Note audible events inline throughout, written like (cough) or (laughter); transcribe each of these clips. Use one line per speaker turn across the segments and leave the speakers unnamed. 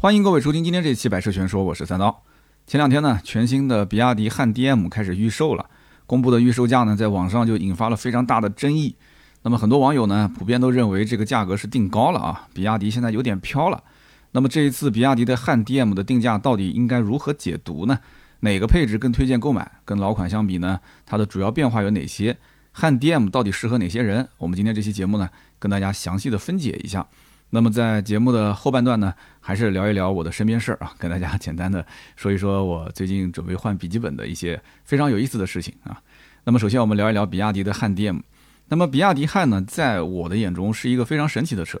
欢迎各位收听今天这期《百车全说》，我是三刀。前两天呢，全新的比亚迪汉 DM 开始预售了，公布的预售价呢，在网上就引发了非常大的争议。那么很多网友呢，普遍都认为这个价格是定高了啊，比亚迪现在有点飘了。那么这一次比亚迪的汉 DM 的定价到底应该如何解读呢？哪个配置更推荐购买？跟老款相比呢，它的主要变化有哪些？汉 DM 到底适合哪些人？我们今天这期节目呢，跟大家详细的分解一下。那么在节目的后半段呢，还是聊一聊我的身边事儿啊，跟大家简单的说一说我最近准备换笔记本的一些非常有意思的事情啊。那么首先我们聊一聊比亚迪的汉 DM。那么比亚迪汉呢，在我的眼中是一个非常神奇的车，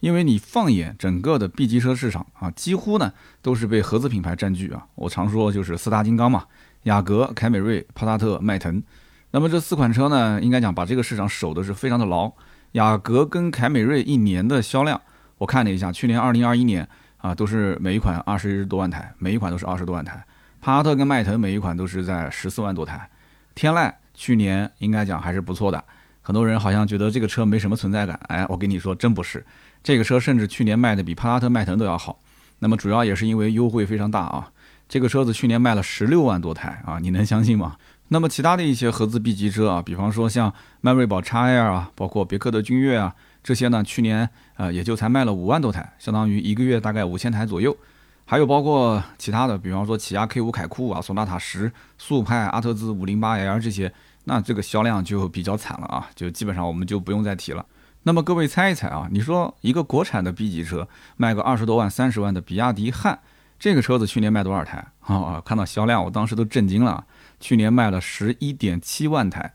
因为你放眼整个的 B 级车市场啊，几乎呢都是被合资品牌占据啊。我常说就是四大金刚嘛，雅阁、凯美瑞、帕萨特、迈腾。那么这四款车呢，应该讲把这个市场守的是非常的牢。雅阁跟凯美瑞一年的销量，我看了一下，去年二零二一年啊，都是每一款二十多万台，每一款都是二十多万台。帕萨特跟迈腾每一款都是在十四万多台。天籁去年应该讲还是不错的，很多人好像觉得这个车没什么存在感，哎，我跟你说真不是，这个车甚至去年卖的比帕萨特、迈腾都要好。那么主要也是因为优惠非常大啊，这个车子去年卖了十六万多台啊，你能相信吗？那么其他的一些合资 B 级车啊，比方说像迈锐宝 XL 啊，包括别克的君越啊，这些呢，去年呃也就才卖了五万多台，相当于一个月大概五千台左右。还有包括其他的，比方说起亚 K 五凯酷啊，索纳塔十、速派、阿特兹五零八 L 这些，那这个销量就比较惨了啊，就基本上我们就不用再提了。那么各位猜一猜啊，你说一个国产的 B 级车卖个二十多万、三十万的比亚迪汉，这个车子去年卖多少台啊？看到销量，我当时都震惊了。去年卖了十一点七万台，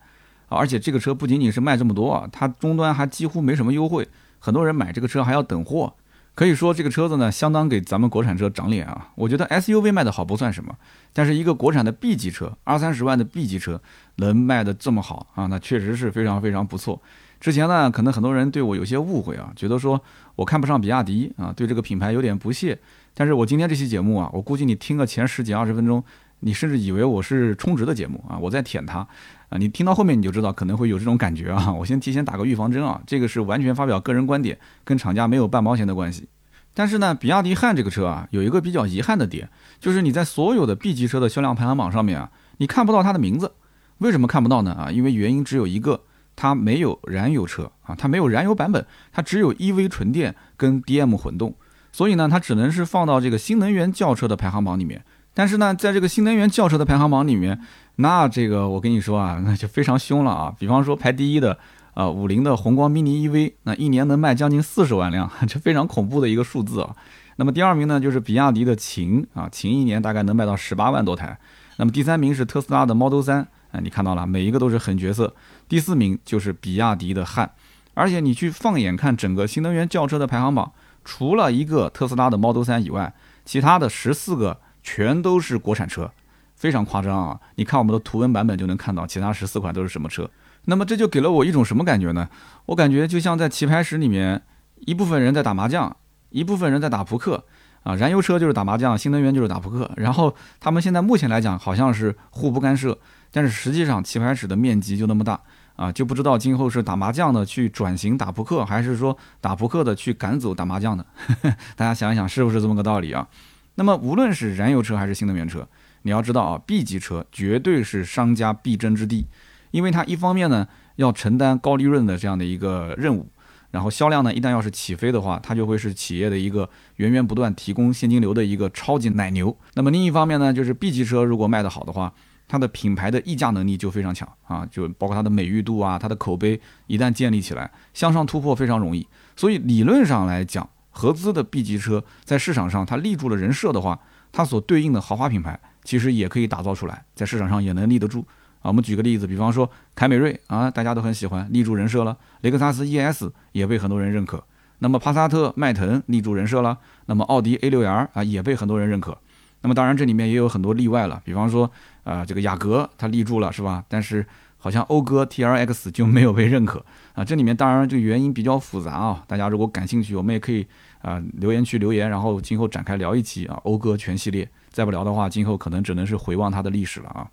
而且这个车不仅仅是卖这么多啊，它终端还几乎没什么优惠，很多人买这个车还要等货。可以说这个车子呢，相当给咱们国产车长脸啊。我觉得 SUV 卖的好不算什么，但是一个国产的 B 级车，二三十万的 B 级车能卖的这么好啊，那确实是非常非常不错。之前呢，可能很多人对我有些误会啊，觉得说我看不上比亚迪啊，对这个品牌有点不屑。但是我今天这期节目啊，我估计你听个前十几二十分钟。你甚至以为我是充值的节目啊，我在舔它啊！你听到后面你就知道可能会有这种感觉啊！我先提前打个预防针啊，这个是完全发表个人观点，跟厂家没有半毛钱的关系。但是呢，比亚迪汉这个车啊，有一个比较遗憾的点，就是你在所有的 B 级车的销量排行榜上面啊，你看不到它的名字。为什么看不到呢？啊，因为原因只有一个，它没有燃油车啊，它没有燃油版本，它只有 EV 纯电跟 DM 混动，所以呢，它只能是放到这个新能源轿车的排行榜里面。但是呢，在这个新能源轿车的排行榜里面，那这个我跟你说啊，那就非常凶了啊。比方说排第一的，呃，五菱的宏光 mini EV，那一年能卖将近四十万辆，(laughs) 这非常恐怖的一个数字啊。那么第二名呢，就是比亚迪的秦啊，秦一年大概能卖到十八万多台。那么第三名是特斯拉的 Model 3，啊，你看到了，每一个都是狠角色。第四名就是比亚迪的汉，而且你去放眼看整个新能源轿车的排行榜，除了一个特斯拉的 Model 3以外，其他的十四个。全都是国产车，非常夸张啊！你看我们的图文版本就能看到，其他十四款都是什么车。那么这就给了我一种什么感觉呢？我感觉就像在棋牌室里面，一部分人在打麻将，一部分人在打扑克啊。燃油车就是打麻将，新能源就是打扑克。然后他们现在目前来讲好像是互不干涉，但是实际上棋牌室的面积就那么大啊，就不知道今后是打麻将的去转型打扑克，还是说打扑克的去赶走打麻将的？(laughs) 大家想一想，是不是这么个道理啊？那么无论是燃油车还是新能源车，你要知道啊，B 级车绝对是商家必争之地，因为它一方面呢要承担高利润的这样的一个任务，然后销量呢一旦要是起飞的话，它就会是企业的一个源源不断提供现金流的一个超级奶牛。那么另一方面呢，就是 B 级车如果卖得好的话，它的品牌的溢价能力就非常强啊，就包括它的美誉度啊，它的口碑一旦建立起来，向上突破非常容易。所以理论上来讲。合资的 B 级车在市场上，它立住了人设的话，它所对应的豪华品牌其实也可以打造出来，在市场上也能立得住啊。我们举个例子，比方说凯美瑞啊，大家都很喜欢，立住人设了；雷克萨斯 ES 也被很多人认可。那么帕萨特、迈腾立住人设了，那么奥迪 A6L 啊也被很多人认可。那么当然这里面也有很多例外了，比方说啊这个雅阁它立住了是吧？但是好像讴歌 TRX 就没有被认可啊，这里面当然这个原因比较复杂啊，大家如果感兴趣，我们也可以啊留言区留言，然后今后展开聊一期啊讴歌全系列，再不聊的话，今后可能只能是回望它的历史了啊。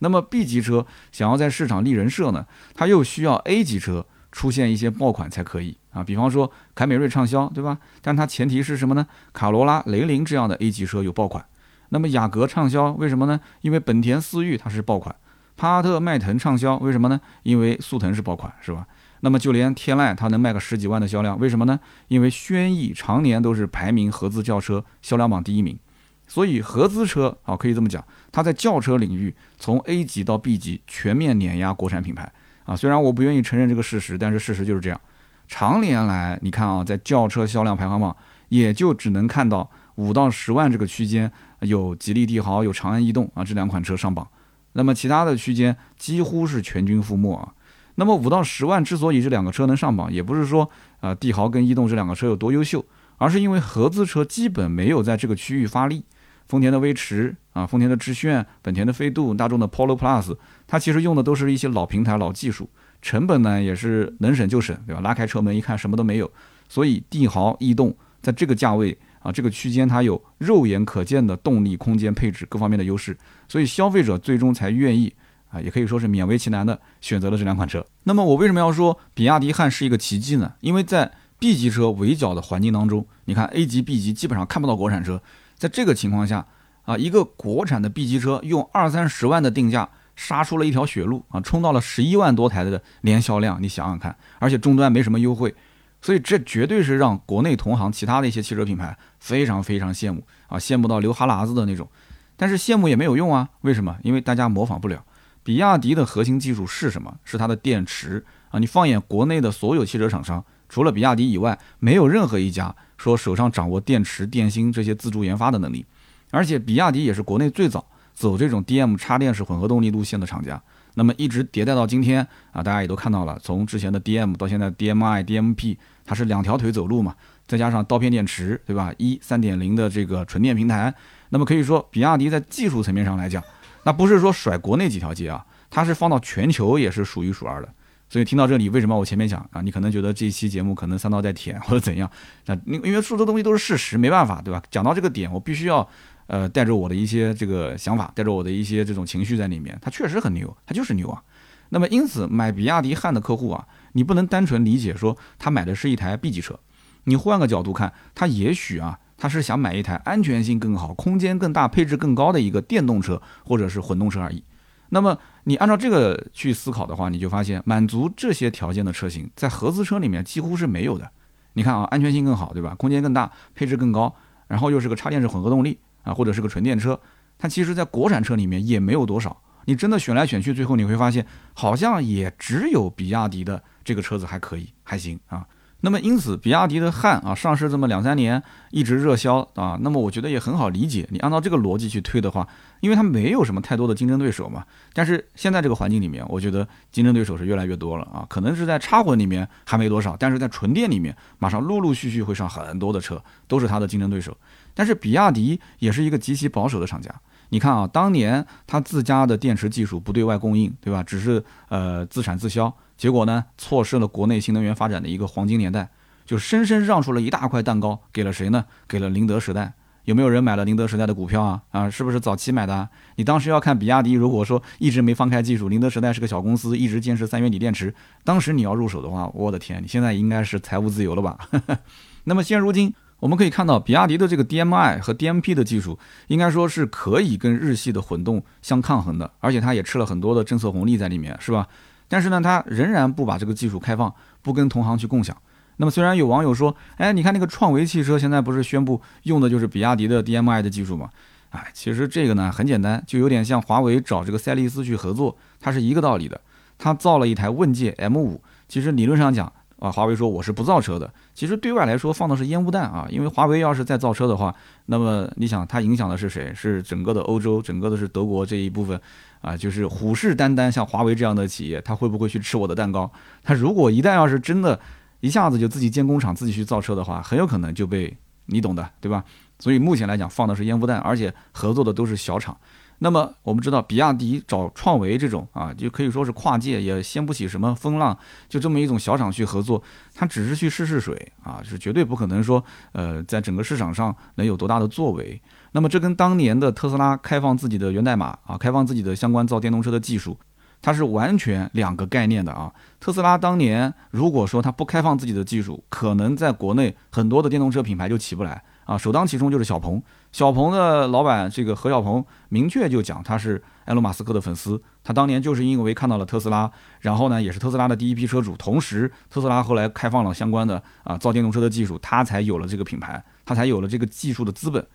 那么 B 级车想要在市场立人设呢，它又需要 A 级车出现一些爆款才可以啊。比方说凯美瑞畅销，对吧？但它前提是什么呢？卡罗拉、雷凌这样的 A 级车有爆款。那么雅阁畅销，为什么呢？因为本田思域它是爆款。帕萨特、迈腾畅销，为什么呢？因为速腾是爆款，是吧？那么就连天籁它能卖个十几万的销量，为什么呢？因为轩逸常年都是排名合资轿车销量榜第一名，所以合资车啊可以这么讲，它在轿车领域从 A 级到 B 级全面碾压国产品牌啊。虽然我不愿意承认这个事实，但是事实就是这样。常年来，你看啊，在轿车销量排行榜，也就只能看到五到十万这个区间有吉利帝豪、有长安逸动啊这两款车上榜，那么其他的区间几乎是全军覆没啊。那么五到十万之所以这两个车能上榜，也不是说啊帝豪跟逸动这两个车有多优秀，而是因为合资车基本没有在这个区域发力。丰田的威驰啊，丰田的致炫，本田的飞度，大众的 Polo Plus，它其实用的都是一些老平台、老技术，成本呢也是能省就省，对吧？拉开车门一看什么都没有，所以帝豪、逸动在这个价位啊这个区间，它有肉眼可见的动力、空间、配置各方面的优势，所以消费者最终才愿意。啊，也可以说是勉为其难的选择了这两款车。那么我为什么要说比亚迪汉是一个奇迹呢？因为在 B 级车围剿的环境当中，你看 A 级、B 级基本上看不到国产车。在这个情况下，啊，一个国产的 B 级车用二三十万的定价杀出了一条血路啊，冲到了十一万多台的年销量，你想想看，而且终端没什么优惠，所以这绝对是让国内同行其他的一些汽车品牌非常非常羡慕啊，羡慕到流哈喇子的那种。但是羡慕也没有用啊，为什么？因为大家模仿不了。比亚迪的核心技术是什么？是它的电池啊！你放眼国内的所有汽车厂商，除了比亚迪以外，没有任何一家说手上掌握电池、电芯这些自主研发的能力。而且，比亚迪也是国内最早走这种 DM 插电式混合动力路线的厂家。那么一直迭代到今天啊，大家也都看到了，从之前的 DM 到现在 DMI、DMP，它是两条腿走路嘛，再加上刀片电池，对吧？一三点零的这个纯电平台，那么可以说，比亚迪在技术层面上来讲。那不是说甩国内几条街啊，它是放到全球也是数一数二的。所以听到这里，为什么我前面讲啊？你可能觉得这期节目可能三刀在舔或者怎样？那因因为说的东西都是事实，没办法，对吧？讲到这个点，我必须要呃带着我的一些这个想法，带着我的一些这种情绪在里面。它确实很牛，它就是牛啊。那么因此买比亚迪汉的客户啊，你不能单纯理解说他买的是一台 B 级车，你换个角度看，他也许啊。他是想买一台安全性更好、空间更大、配置更高的一个电动车或者是混动车而已。那么你按照这个去思考的话，你就发现满足这些条件的车型在合资车里面几乎是没有的。你看啊，安全性更好，对吧？空间更大、配置更高，然后又是个插电式混合动力啊，或者是个纯电车，它其实在国产车里面也没有多少。你真的选来选去，最后你会发现好像也只有比亚迪的这个车子还可以，还行啊。那么因此，比亚迪的汉啊上市这么两三年，一直热销啊。那么我觉得也很好理解，你按照这个逻辑去推的话，因为它没有什么太多的竞争对手嘛。但是现在这个环境里面，我觉得竞争对手是越来越多了啊。可能是在插混里面还没多少，但是在纯电里面，马上陆陆续续会上很多的车，都是它的竞争对手。但是比亚迪也是一个极其保守的厂家。你看啊，当年它自家的电池技术不对外供应，对吧？只是呃自产自销。结果呢，错失了国内新能源发展的一个黄金年代，就深深让出了一大块蛋糕给了谁呢？给了宁德时代。有没有人买了宁德时代的股票啊？啊，是不是早期买的？你当时要看比亚迪，如果说一直没放开技术，宁德时代是个小公司，一直坚持三元锂电池，当时你要入手的话，我的天，你现在应该是财务自由了吧？(laughs) 那么现如今，我们可以看到，比亚迪的这个 DMI 和 DMP 的技术，应该说是可以跟日系的混动相抗衡的，而且它也吃了很多的政策红利在里面，是吧？(laughs) 但是呢，他仍然不把这个技术开放，不跟同行去共享。那么虽然有网友说，哎，你看那个创维汽车现在不是宣布用的就是比亚迪的 DMI 的技术吗？哎，其实这个呢很简单，就有点像华为找这个赛力斯去合作，它是一个道理的。他造了一台问界 M5，其实理论上讲。啊，华为说我是不造车的，其实对外来说放的是烟雾弹啊，因为华为要是再造车的话，那么你想它影响的是谁？是整个的欧洲，整个的是德国这一部分，啊，就是虎视眈眈，像华为这样的企业，它会不会去吃我的蛋糕？它如果一旦要是真的，一下子就自己建工厂，自己去造车的话，很有可能就被你懂的，对吧？所以目前来讲放的是烟雾弹，而且合作的都是小厂。那么我们知道，比亚迪找创维这种啊，就可以说是跨界，也掀不起什么风浪，就这么一种小厂去合作，它只是去试试水啊，就是绝对不可能说，呃，在整个市场上能有多大的作为。那么这跟当年的特斯拉开放自己的源代码啊，开放自己的相关造电动车的技术，它是完全两个概念的啊。特斯拉当年如果说它不开放自己的技术，可能在国内很多的电动车品牌就起不来啊。首当其冲就是小鹏，小鹏的老板这个何小鹏明确就讲他是埃隆·马斯克的粉丝，他当年就是因为看到了特斯拉，然后呢也是特斯拉的第一批车主，同时特斯拉后来开放了相关的啊造电动车的技术，他才有了这个品牌，他才有了这个技术的资本。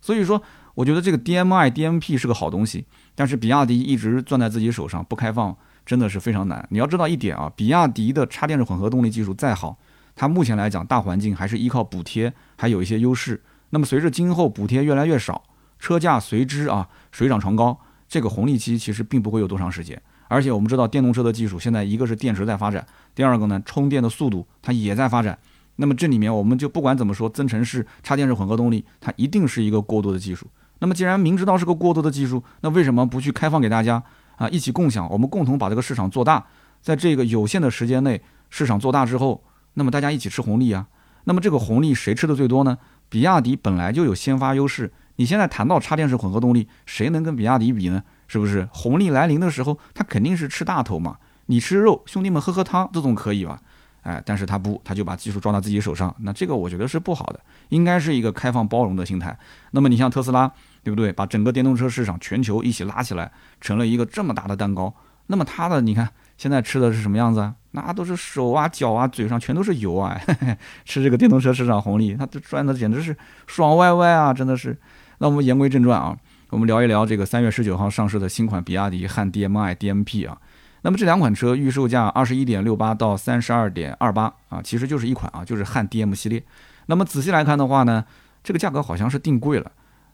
所以说，我觉得这个 DMI、DMP 是个好东西，但是比亚迪一直攥在自己手上不开放，真的是非常难。你要知道一点啊，比亚迪的插电式混合动力技术再好，它目前来讲大环境还是依靠补贴，还有一些优势。那么随着今后补贴越来越少，车价随之啊水涨船高，这个红利期其实并不会有多长时间。而且我们知道电动车的技术现在一个是电池在发展，第二个呢充电的速度它也在发展。那么这里面我们就不管怎么说，增程式插电式混合动力，它一定是一个过渡的技术。那么既然明知道是个过渡的技术，那为什么不去开放给大家啊？一起共享，我们共同把这个市场做大，在这个有限的时间内，市场做大之后，那么大家一起吃红利啊。那么这个红利谁吃的最多呢？比亚迪本来就有先发优势，你现在谈到插电式混合动力，谁能跟比亚迪比呢？是不是？红利来临的时候，他肯定是吃大头嘛。你吃肉，兄弟们喝喝汤，这总可以吧？哎，但是他不，他就把技术抓到自己手上，那这个我觉得是不好的，应该是一个开放包容的心态。那么你像特斯拉，对不对？把整个电动车市场全球一起拉起来，成了一个这么大的蛋糕。那么他的，你看现在吃的是什么样子啊？那都是手啊、脚啊、嘴上全都是油啊，(laughs) 吃这个电动车市场红利，他赚的简直是爽歪歪啊！真的是。那我们言归正传啊，我们聊一聊这个三月十九号上市的新款比亚迪汉 DM-i DMP 啊。那么这两款车预售价二十一点六八到三十二点二八啊，其实就是一款啊，就是汉 DM 系列。那么仔细来看的话呢，这个价格好像是定贵了，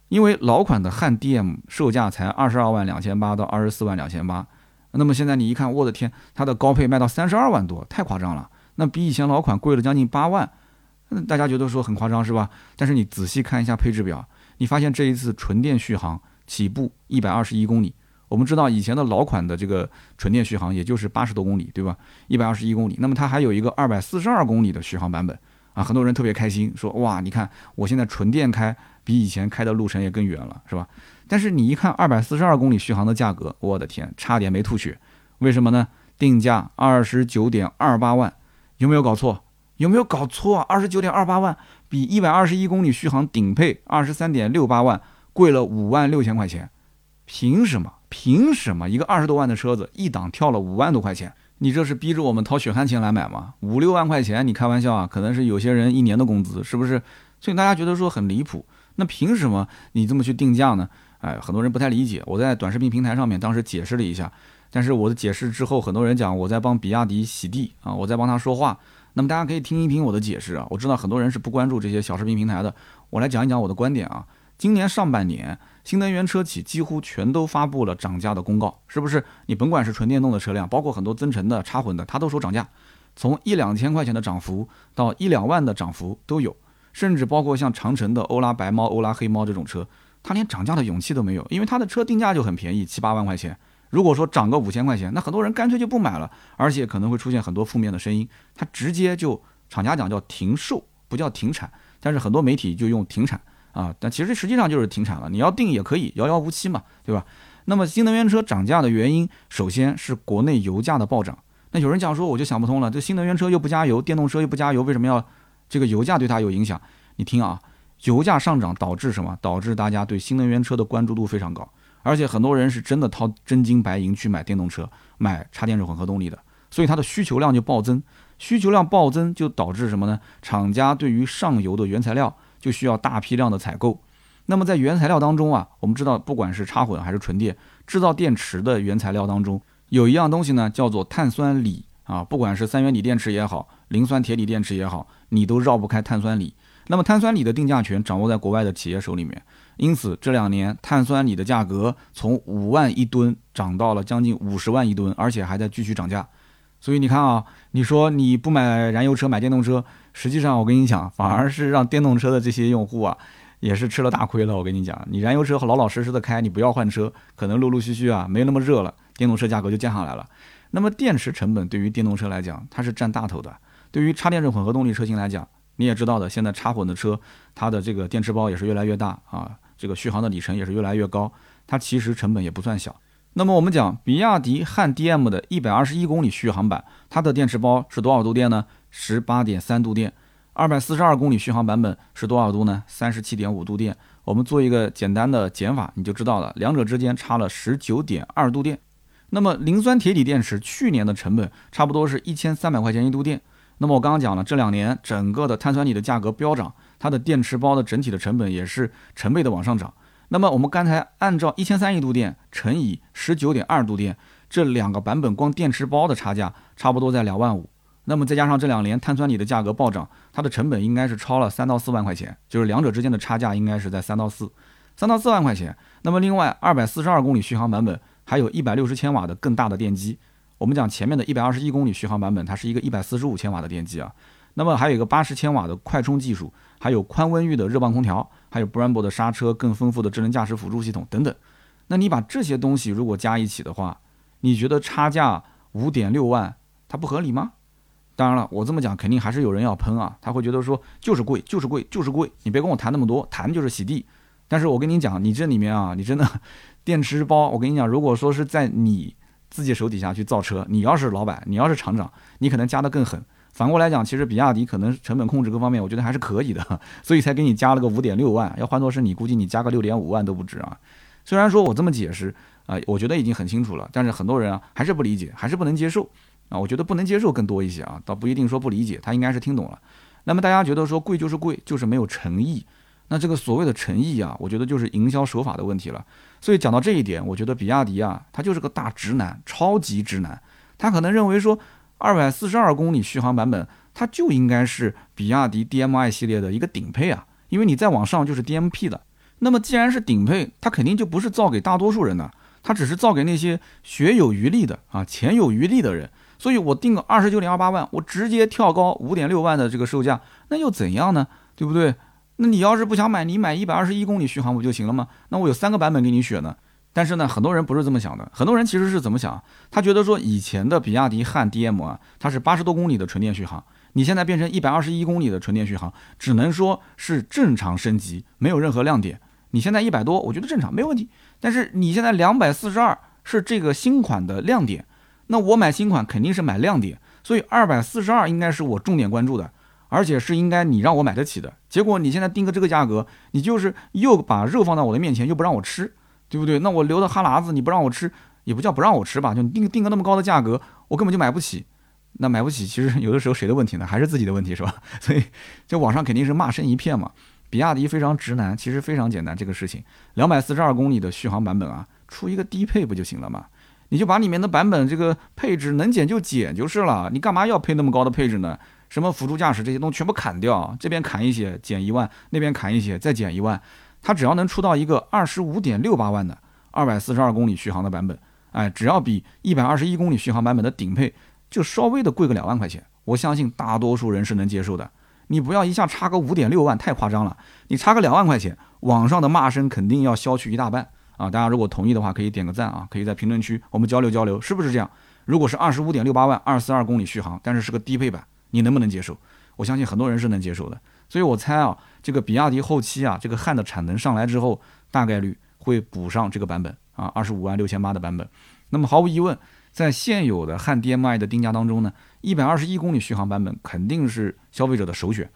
因为老款的汉 DM 售价才二十二万两千八到二十四万两千八，那么现在你一看，我的天，它的高配卖到三十二万多，太夸张了，那比以前老款贵了将近八万，大家觉得说很夸张是吧？但是你仔细看一下配置表，你发现这一次纯电续航起步一百二十一公里。我们知道以前的老款的这个纯电续航也就是八十多公里，对吧？一百二十一公里，那么它还有一个二百四十二公里的续航版本啊，很多人特别开心，说哇，你看我现在纯电开比以前开的路程也更远了，是吧？但是你一看二百四十二公里续航的价格，我的天，差点没吐血，为什么呢？定价二十九点二八万，有没有搞错？有没有搞错？二十九点二八万比一百二十一公里续航顶配二十三点六八万贵了五万六千块钱，凭什么？凭什么一个二十多万的车子一档跳了五万多块钱？你这是逼着我们掏血汗钱来买吗？五六万块钱，你开玩笑啊？可能是有些人一年的工资，是不是？所以大家觉得说很离谱。那凭什么你这么去定价呢？哎，很多人不太理解。我在短视频平台上面当时解释了一下，但是我的解释之后，很多人讲我在帮比亚迪洗地啊，我在帮他说话。那么大家可以听一听我的解释啊。我知道很多人是不关注这些小视频平台的，我来讲一讲我的观点啊。今年上半年。新能源车企几乎全都发布了涨价的公告，是不是？你甭管是纯电动的车辆，包括很多增程的、插混的，它都说涨价，从一两千块钱的涨幅到一两万的涨幅都有，甚至包括像长城的欧拉白猫、欧拉黑猫这种车，它连涨价的勇气都没有，因为它的车定价就很便宜，七八万块钱。如果说涨个五千块钱，那很多人干脆就不买了，而且可能会出现很多负面的声音，它直接就厂家讲叫停售，不叫停产，但是很多媒体就用停产。啊，但其实实际上就是停产了。你要定也可以，遥遥无期嘛，对吧？那么新能源车涨价的原因，首先是国内油价的暴涨。那有人讲说，我就想不通了，这新能源车又不加油，电动车又不加油，为什么要这个油价对它有影响？你听啊，油价上涨导致什么？导致大家对新能源车的关注度非常高，而且很多人是真的掏真金白银去买电动车，买插电式混合动力的，所以它的需求量就暴增。需求量暴增就导致什么呢？厂家对于上游的原材料。就需要大批量的采购，那么在原材料当中啊，我们知道不管是插混还是纯电，制造电池的原材料当中有一样东西呢，叫做碳酸锂啊，不管是三元锂电池也好，磷酸铁锂电池也好，你都绕不开碳酸锂。那么碳酸锂的定价权掌握在国外的企业手里面，因此这两年碳酸锂的价格从五万一吨涨到了将近五十万一吨，而且还在继续涨价。所以你看啊，你说你不买燃油车买电动车，实际上我跟你讲，反而是让电动车的这些用户啊，也是吃了大亏了。我跟你讲，你燃油车老老实实的开，你不要换车，可能陆陆续续啊没那么热了，电动车价格就降下来了。那么电池成本对于电动车来讲，它是占大头的。对于插电式混合动力车型来讲，你也知道的，现在插混的车，它的这个电池包也是越来越大啊，这个续航的里程也是越来越高，它其实成本也不算小。那么我们讲比亚迪汉 DM 的一百二十一公里续航版，它的电池包是多少度电呢？十八点三度电。二百四十二公里续航版本是多少度呢？三十七点五度电。我们做一个简单的减法，你就知道了，两者之间差了十九点二度电。那么磷酸铁锂电池去年的成本差不多是一千三百块钱一度电。那么我刚刚讲了，这两年整个的碳酸锂的价格飙涨，它的电池包的整体的成本也是成倍的往上涨。那么我们刚才按照一千三一度电乘以十九点二度电，这两个版本光电池包的差价差不多在两万五。那么再加上这两年碳酸锂的价格暴涨，它的成本应该是超了三到四万块钱，就是两者之间的差价应该是在三到四，三到四万块钱。那么另外二百四十二公里续航版本还有一百六十千瓦的更大的电机。我们讲前面的一百二十一公里续航版本，它是一个一百四十五千瓦的电机啊。那么还有一个八十千瓦的快充技术，还有宽温域的热泵空调。还有 Brembo 的刹车，更丰富的智能驾驶辅助系统等等。那你把这些东西如果加一起的话，你觉得差价五点六万，它不合理吗？当然了，我这么讲肯定还是有人要喷啊，他会觉得说就是贵，就是贵，就是贵。你别跟我谈那么多，谈就是洗地。但是我跟你讲，你这里面啊，你真的电池包，我跟你讲，如果说是在你自己手底下去造车，你要是老板，你要是厂长，你可能加的更狠。反过来讲，其实比亚迪可能成本控制各方面，我觉得还是可以的，所以才给你加了个五点六万。(laughs) 要换作是你，估计你加个六点五万都不止啊。虽然说我这么解释啊，我觉得已经很清楚了，但是很多人啊还是不理解，还是不能接受啊。我觉得不能接受更多一些啊，倒不一定说不理解，他应该是听懂了。那么大家觉得说贵就是贵，就是没有诚意。那这个所谓的诚意啊，我觉得就是营销手法的问题了。所以讲到这一点，我觉得比亚迪啊，他就是个大直男，超级直男。他可能认为说。二百四十二公里续航版本，它就应该是比亚迪 DMI 系列的一个顶配啊，因为你再往上就是 DMP 的。那么既然是顶配，它肯定就不是造给大多数人的，它只是造给那些学有余力的啊，钱有余力的人。所以我定个二十九点二八万，我直接跳高五点六万的这个售价，那又怎样呢？对不对？那你要是不想买，你买一百二十一公里续航不就行了吗？那我有三个版本给你选呢。但是呢，很多人不是这么想的。很多人其实是怎么想？他觉得说以前的比亚迪汉 DM 啊，它是八十多公里的纯电续航，你现在变成一百二十一公里的纯电续航，只能说是正常升级，没有任何亮点。你现在一百多，我觉得正常，没问题。但是你现在两百四十二是这个新款的亮点，那我买新款肯定是买亮点，所以二百四十二应该是我重点关注的，而且是应该你让我买得起的。结果你现在定个这个价格，你就是又把肉放到我的面前，又不让我吃。对不对？那我流的哈喇子你不让我吃，也不叫不让我吃吧？就定定个那么高的价格，我根本就买不起。那买不起，其实有的时候谁的问题呢？还是自己的问题，是吧？所以，这网上肯定是骂声一片嘛。比亚迪非常直男，其实非常简单，这个事情，两百四十二公里的续航版本啊，出一个低配不就行了嘛？你就把里面的版本这个配置能减就减就是了，你干嘛要配那么高的配置呢？什么辅助驾驶这些东西全部砍掉，这边砍一些减一万，那边砍一些再减一万。它只要能出到一个二十五点六八万的二百四十二公里续航的版本，哎，只要比一百二十一公里续航版本的顶配就稍微的贵个两万块钱，我相信大多数人是能接受的。你不要一下差个五点六万，太夸张了。你差个两万块钱，网上的骂声肯定要消去一大半啊！大家如果同意的话，可以点个赞啊，可以在评论区我们交流交流，是不是这样？如果是二十五点六八万二四二公里续航，但是是个低配版，你能不能接受？我相信很多人是能接受的。所以我猜啊。这个比亚迪后期啊，这个汉的产能上来之后，大概率会补上这个版本啊，二十五万六千八的版本。那么毫无疑问，在现有的汉 DM-i 的定价当中呢，一百二十一公里续航版本肯定是消费者的首选，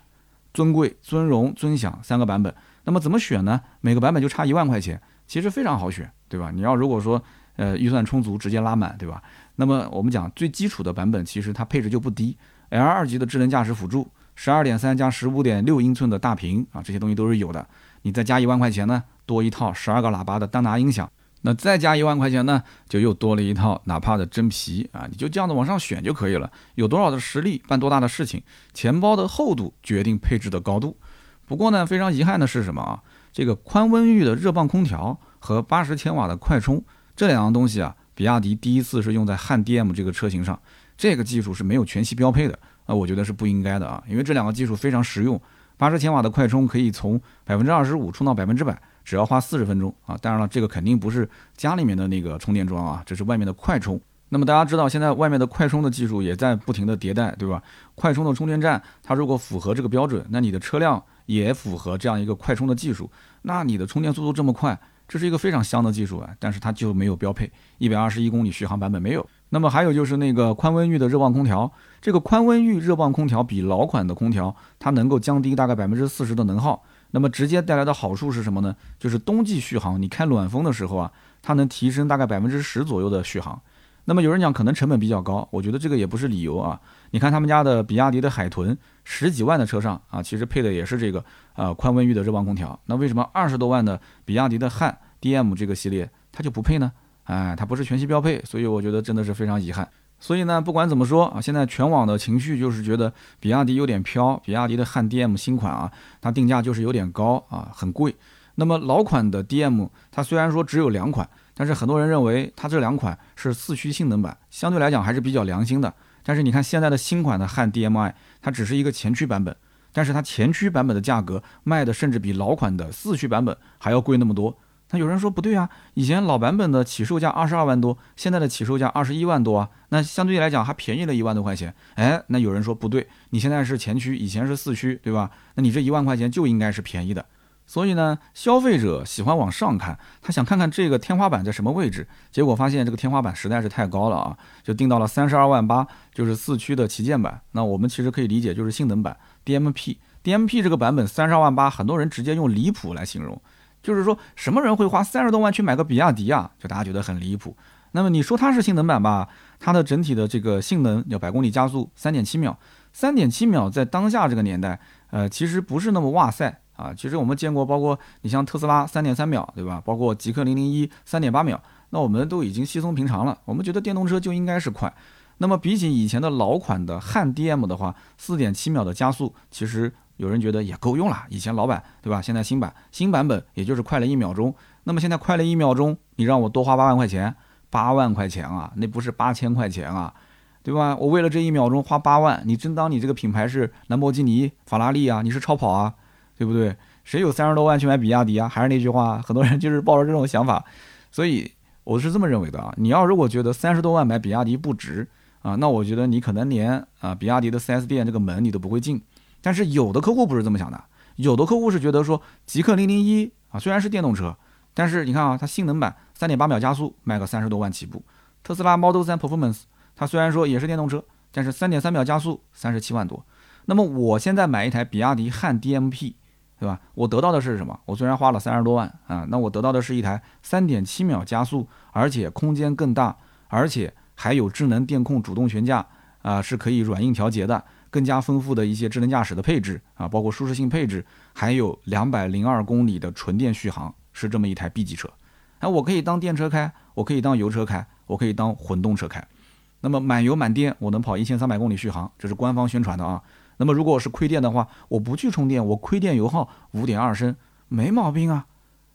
尊贵、尊荣、尊享三个版本。那么怎么选呢？每个版本就差一万块钱，其实非常好选，对吧？你要如果说呃预算充足，直接拉满，对吧？那么我们讲最基础的版本，其实它配置就不低，L 二级的智能驾驶辅助。十二点三加十五点六英寸的大屏啊，这些东西都是有的。你再加一万块钱呢，多一套十二个喇叭的丹拿音响。那再加一万块钱呢，就又多了一套纳帕的真皮啊。你就这样子往上选就可以了。有多少的实力办多大的事情，钱包的厚度决定配置的高度。不过呢，非常遗憾的是什么啊？这个宽温域的热泵空调和八十千瓦的快充这两样东西啊，比亚迪第一次是用在汉 DM 这个车型上，这个技术是没有全系标配的。那我觉得是不应该的啊，因为这两个技术非常实用，八十千瓦的快充可以从百分之二十五充到百分之百，只要花四十分钟啊。当然了，这个肯定不是家里面的那个充电桩啊，这是外面的快充。那么大家知道，现在外面的快充的技术也在不停的迭代，对吧？快充的充电站，它如果符合这个标准，那你的车辆也符合这样一个快充的技术，那你的充电速度这么快，这是一个非常香的技术啊，但是它就没有标配一百二十一公里续航版本没有。那么还有就是那个宽温域的热泵空调，这个宽温域热泵空调比老款的空调它能够降低大概百分之四十的能耗。那么直接带来的好处是什么呢？就是冬季续航，你开暖风的时候啊，它能提升大概百分之十左右的续航。那么有人讲可能成本比较高，我觉得这个也不是理由啊。你看他们家的比亚迪的海豚，十几万的车上啊，其实配的也是这个呃宽温域的热泵空调。那为什么二十多万的比亚迪的汉 DM 这个系列它就不配呢？哎，它不是全系标配，所以我觉得真的是非常遗憾。所以呢，不管怎么说啊，现在全网的情绪就是觉得比亚迪有点飘，比亚迪的汉 DM 新款啊，它定价就是有点高啊，很贵。那么老款的 DM 它虽然说只有两款。但是很多人认为它这两款是四驱性能版，相对来讲还是比较良心的。但是你看现在的新款的汉 DM-i，它只是一个前驱版本，但是它前驱版本的价格卖的甚至比老款的四驱版本还要贵那么多。那有人说不对啊，以前老版本的起售价二十二万多，现在的起售价二十一万多啊，那相对来讲还便宜了一万多块钱。哎，那有人说不对，你现在是前驱，以前是四驱，对吧？那你这一万块钱就应该是便宜的。所以呢，消费者喜欢往上看，他想看看这个天花板在什么位置，结果发现这个天花板实在是太高了啊，就定到了三十二万八，就是四驱的旗舰版。那我们其实可以理解就是性能版 DMP，DMP 这个版本三十二万八，很多人直接用离谱来形容，就是说什么人会花三十多万去买个比亚迪啊？就大家觉得很离谱。那么你说它是性能版吧，它的整体的这个性能要百公里加速三点七秒，三点七秒在当下这个年代，呃，其实不是那么哇塞。啊，其实我们见过，包括你像特斯拉三点三秒，对吧？包括极氪零零一三点八秒，那我们都已经稀松平常了。我们觉得电动车就应该是快。那么比起以前的老款的汉 DM 的话，四点七秒的加速，其实有人觉得也够用了。以前老版，对吧？现在新版新版本也就是快了一秒钟。那么现在快了一秒钟，你让我多花八万块钱，八万块钱啊，那不是八千块钱啊，对吧？我为了这一秒钟花八万，你真当你这个品牌是兰博基尼、法拉利啊？你是超跑啊？对不对？谁有三十多万去买比亚迪啊？还是那句话，很多人就是抱着这种想法，所以我是这么认为的啊。你要如果觉得三十多万买比亚迪不值啊，那我觉得你可能连啊比亚迪的 4S 店这个门你都不会进。但是有的客户不是这么想的，有的客户是觉得说极氪零零一啊虽然是电动车，但是你看啊它性能版三点八秒加速卖个三十多万起步，特斯拉 Model 3 Performance 它虽然说也是电动车，但是三点三秒加速三十七万多。那么我现在买一台比亚迪汉 DMP。对吧？我得到的是什么？我虽然花了三十多万啊，那我得到的是一台三点七秒加速，而且空间更大，而且还有智能电控主动悬架啊，是可以软硬调节的，更加丰富的一些智能驾驶的配置啊，包括舒适性配置，还有两百零二公里的纯电续航，是这么一台 B 级车。哎我可以当电车开，我可以当油车开，我可以当混动车开。那么满油满电，我能跑一千三百公里续航，这是官方宣传的啊。那么如果我是亏电的话，我不去充电，我亏电油耗五点二升，没毛病啊，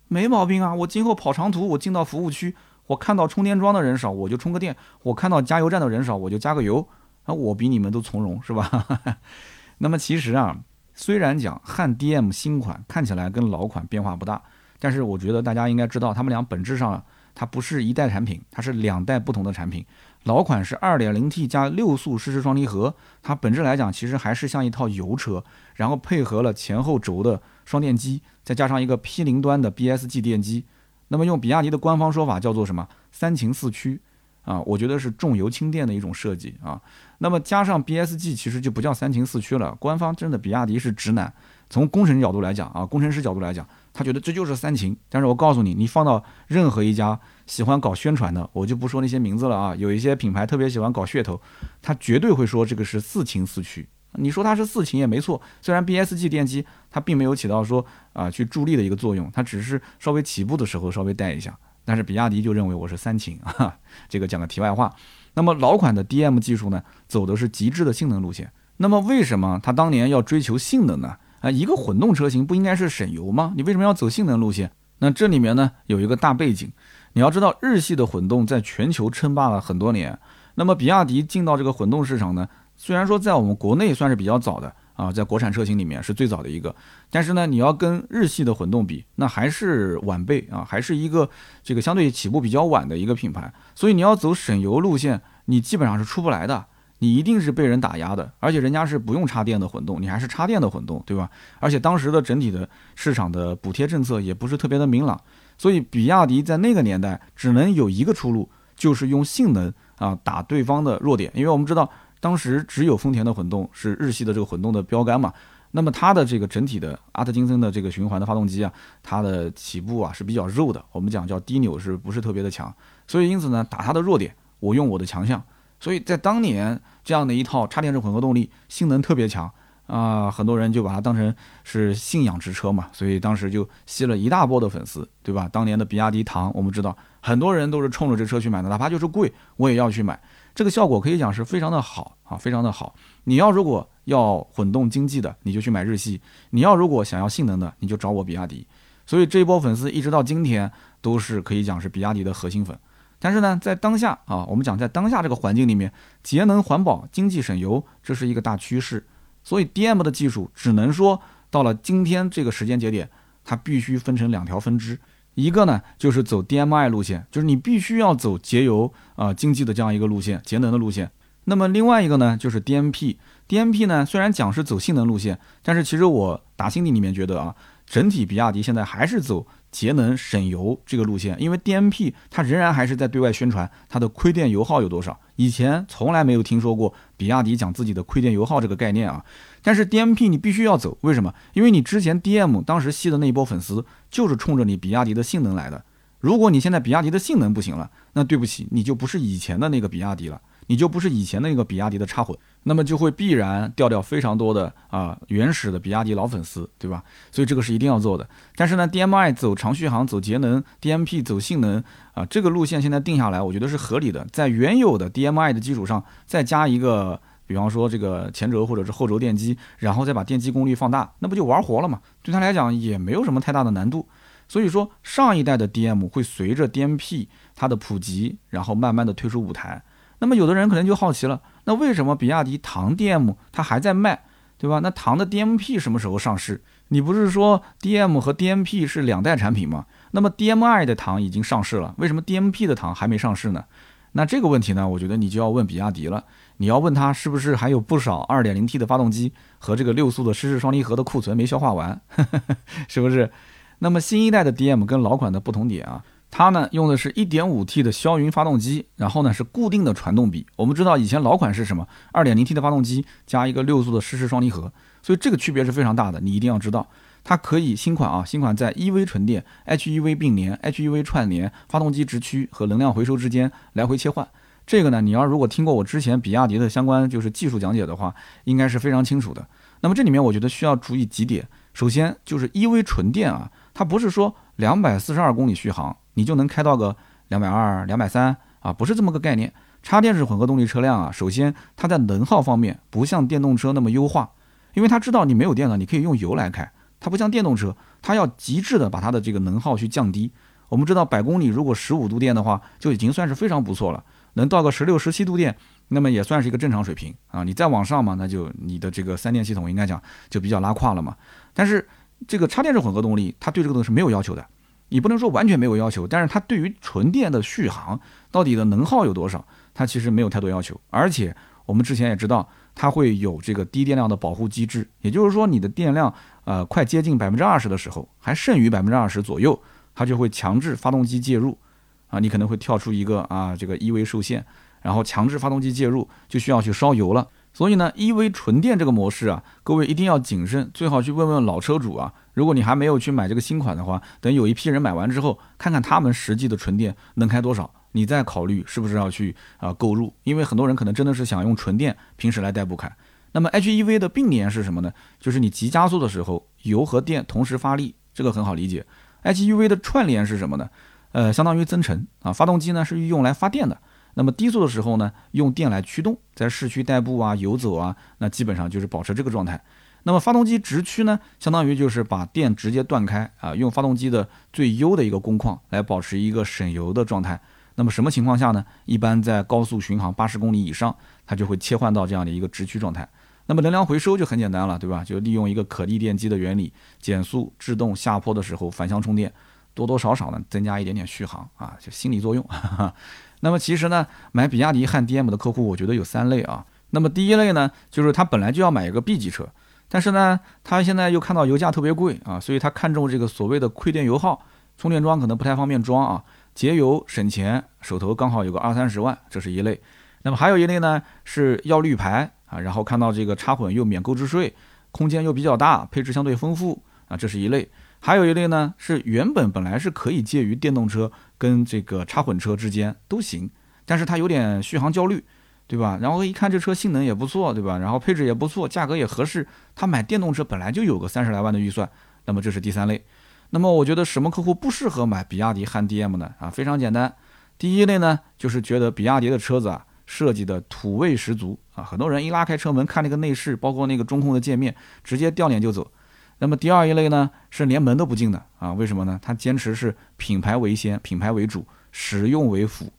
没毛病啊。我今后跑长途，我进到服务区，我看到充电桩的人少，我就充个电；我看到加油站的人少，我就加个油。啊，我比你们都从容，是吧？(laughs) 那么其实啊，虽然讲汉 DM 新款看起来跟老款变化不大，但是我觉得大家应该知道，他们俩本质上它不是一代产品，它是两代不同的产品。老款是 2.0T 加六速湿式双离合，它本质来讲其实还是像一套油车，然后配合了前后轴的双电机，再加上一个 P 零端的 BSG 电机。那么用比亚迪的官方说法叫做什么？三擎四驱啊，我觉得是重油轻电的一种设计啊。那么加上 BSG 其实就不叫三擎四驱了，官方真的比亚迪是直男。从工程角度来讲啊，工程师角度来讲，他觉得这就是三擎。但是我告诉你，你放到任何一家喜欢搞宣传的，我就不说那些名字了啊。有一些品牌特别喜欢搞噱头，他绝对会说这个是四擎四驱。你说它是四擎也没错，虽然 BSG 电机它并没有起到说啊去助力的一个作用，它只是稍微起步的时候稍微带一下。但是比亚迪就认为我是三擎啊。(laughs) 这个讲个题外话。那么老款的 DM 技术呢，走的是极致的性能路线。那么为什么它当年要追求性能呢？啊，一个混动车型不应该是省油吗？你为什么要走性能路线？那这里面呢有一个大背景，你要知道日系的混动在全球称霸了很多年。那么比亚迪进到这个混动市场呢，虽然说在我们国内算是比较早的啊，在国产车型里面是最早的一个，但是呢，你要跟日系的混动比，那还是晚辈啊，还是一个这个相对起步比较晚的一个品牌。所以你要走省油路线，你基本上是出不来的。你一定是被人打压的，而且人家是不用插电的混动，你还是插电的混动，对吧？而且当时的整体的市场的补贴政策也不是特别的明朗，所以比亚迪在那个年代只能有一个出路，就是用性能啊打对方的弱点，因为我们知道当时只有丰田的混动是日系的这个混动的标杆嘛。那么它的这个整体的阿特金森的这个循环的发动机啊，它的起步啊是比较肉的，我们讲叫低扭是不是特别的强？所以因此呢，打它的弱点，我用我的强项。所以在当年这样的一套插电式混合动力，性能特别强啊，很多人就把它当成是信仰之车嘛，所以当时就吸了一大波的粉丝，对吧？当年的比亚迪唐，我们知道很多人都是冲着这车去买的，哪怕就是贵，我也要去买。这个效果可以讲是非常的好啊，非常的好。你要如果要混动经济的，你就去买日系；你要如果想要性能的，你就找我比亚迪。所以这一波粉丝一直到今天都是可以讲是比亚迪的核心粉。但是呢，在当下啊，我们讲在当下这个环境里面，节能环保、经济省油，这是一个大趋势。所以 DM 的技术只能说到了今天这个时间节点，它必须分成两条分支。一个呢，就是走 DMI 路线，就是你必须要走节油啊经济的这样一个路线，节能的路线。那么另外一个呢，就是 DMP，DMP 呢虽然讲是走性能路线，但是其实我打心底里面觉得啊，整体比亚迪现在还是走节能省油这个路线，因为 DMP 它仍然还是在对外宣传它的亏电油耗有多少。以前从来没有听说过比亚迪讲自己的亏电油耗这个概念啊，但是 DMP 你必须要走，为什么？因为你之前 DM 当时吸的那一波粉丝就是冲着你比亚迪的性能来的。如果你现在比亚迪的性能不行了，那对不起，你就不是以前的那个比亚迪了。你就不是以前那个比亚迪的插混，那么就会必然掉掉非常多的啊原始的比亚迪老粉丝，对吧？所以这个是一定要做的。但是呢，DMI 走长续航、走节能，DMP 走性能啊，这个路线现在定下来，我觉得是合理的。在原有的 DMI 的基础上，再加一个，比方说这个前轴或者是后轴电机，然后再把电机功率放大，那不就玩活了嘛？对他来讲也没有什么太大的难度。所以说，上一代的 DM 会随着 DMP 它的普及，然后慢慢的退出舞台。那么有的人可能就好奇了，那为什么比亚迪唐 DM 它还在卖，对吧？那唐的 DMP 什么时候上市？你不是说 DM 和 DMP 是两代产品吗？那么 DMI 的唐已经上市了，为什么 DMP 的唐还没上市呢？那这个问题呢，我觉得你就要问比亚迪了。你要问他是不是还有不少 2.0T 的发动机和这个六速的湿式双离合的库存没消化完，(laughs) 是不是？那么新一代的 DM 跟老款的不同点啊。它呢用的是一点五 T 的霄云发动机，然后呢是固定的传动比。我们知道以前老款是什么？二点零 T 的发动机加一个六速的湿式双离合，所以这个区别是非常大的。你一定要知道，它可以新款啊，新款在 EV 纯电、HEV 并联、HEV 串联、发动机直驱和能量回收之间来回切换。这个呢，你要如果听过我之前比亚迪的相关就是技术讲解的话，应该是非常清楚的。那么这里面我觉得需要注意几点，首先就是 EV 纯电啊，它不是说两百四十二公里续航。你就能开到个两百二、两百三啊，不是这么个概念。插电式混合动力车辆啊，首先它在能耗方面不像电动车那么优化，因为它知道你没有电了，你可以用油来开。它不像电动车，它要极致的把它的这个能耗去降低。我们知道百公里如果十五度电的话，就已经算是非常不错了。能到个十六、十七度电，那么也算是一个正常水平啊。你再往上嘛，那就你的这个三电系统应该讲就比较拉胯了嘛。但是这个插电式混合动力，它对这个东西是没有要求的。你不能说完全没有要求，但是它对于纯电的续航到底的能耗有多少，它其实没有太多要求。而且我们之前也知道，它会有这个低电量的保护机制，也就是说你的电量呃快接近百分之二十的时候，还剩余百分之二十左右，它就会强制发动机介入，啊，你可能会跳出一个啊这个 EV 受限，然后强制发动机介入，就需要去烧油了。所以呢，EV 纯电这个模式啊，各位一定要谨慎，最好去问问老车主啊。如果你还没有去买这个新款的话，等有一批人买完之后，看看他们实际的纯电能开多少，你再考虑是不是要去啊购入。因为很多人可能真的是想用纯电平时来代步开。那么 HEV 的并联是什么呢？就是你急加速的时候，油和电同时发力，这个很好理解。HEV 的串联是什么呢？呃，相当于增程啊，发动机呢是用来发电的。那么低速的时候呢，用电来驱动，在市区代步啊、游走啊，那基本上就是保持这个状态。那么发动机直驱呢，相当于就是把电直接断开啊，用发动机的最优的一个工况来保持一个省油的状态。那么什么情况下呢？一般在高速巡航八十公里以上，它就会切换到这样的一个直驱状态。那么能量回收就很简单了，对吧？就利用一个可逆电机的原理，减速制动下坡的时候反向充电，多多少少呢增加一点点续航啊，就心理作用。(laughs) 那么其实呢，买比亚迪汉 DM 的客户，我觉得有三类啊。那么第一类呢，就是他本来就要买一个 B 级车，但是呢，他现在又看到油价特别贵啊，所以他看中这个所谓的亏电油耗，充电桩可能不太方便装啊，节油省钱，手头刚好有个二三十万，这是一类。那么还有一类呢，是要绿牌啊，然后看到这个插混又免购置税，空间又比较大，配置相对丰富啊，这是一类。还有一类呢，是原本本来是可以介于电动车跟这个插混车之间都行，但是他有点续航焦虑，对吧？然后一看这车性能也不错，对吧？然后配置也不错，价格也合适，他买电动车本来就有个三十来万的预算，那么这是第三类。那么我觉得什么客户不适合买比亚迪汉 DM 呢？啊，非常简单，第一类呢，就是觉得比亚迪的车子啊设计的土味十足啊，很多人一拉开车门看那个内饰，包括那个中控的界面，直接掉脸就走。那么第二一类呢，是连门都不进的啊？为什么呢？他坚持是品牌为先，品牌为主，实用为辅。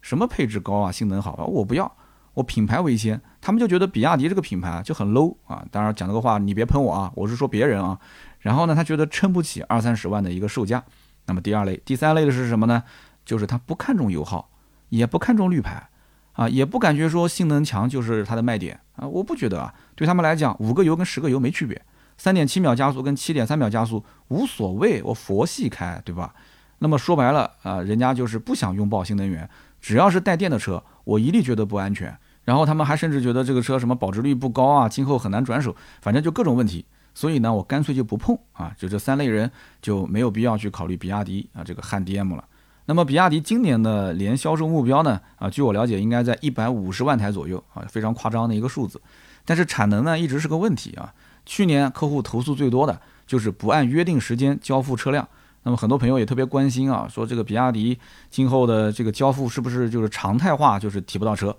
什么配置高啊，性能好啊，我不要，我品牌为先。他们就觉得比亚迪这个品牌就很 low 啊。当然讲这个话你别喷我啊，我是说别人啊。然后呢，他觉得撑不起二三十万的一个售价。那么第二类、第三类的是什么呢？就是他不看重油耗，也不看重绿牌，啊，也不感觉说性能强就是它的卖点啊。我不觉得啊，对他们来讲，五个油跟十个油没区别。三点七秒加速跟七点三秒加速无所谓，我佛系开，对吧？那么说白了啊，人家就是不想拥抱新能源，只要是带电的车，我一律觉得不安全。然后他们还甚至觉得这个车什么保值率不高啊，今后很难转手，反正就各种问题。所以呢，我干脆就不碰啊，就这三类人就没有必要去考虑比亚迪啊这个汉 DM 了。那么比亚迪今年的年销售目标呢？啊，据我了解，应该在一百五十万台左右啊，非常夸张的一个数字。但是产能呢，一直是个问题啊。去年客户投诉最多的就是不按约定时间交付车辆，那么很多朋友也特别关心啊，说这个比亚迪今后的这个交付是不是就是常态化，就是提不到车？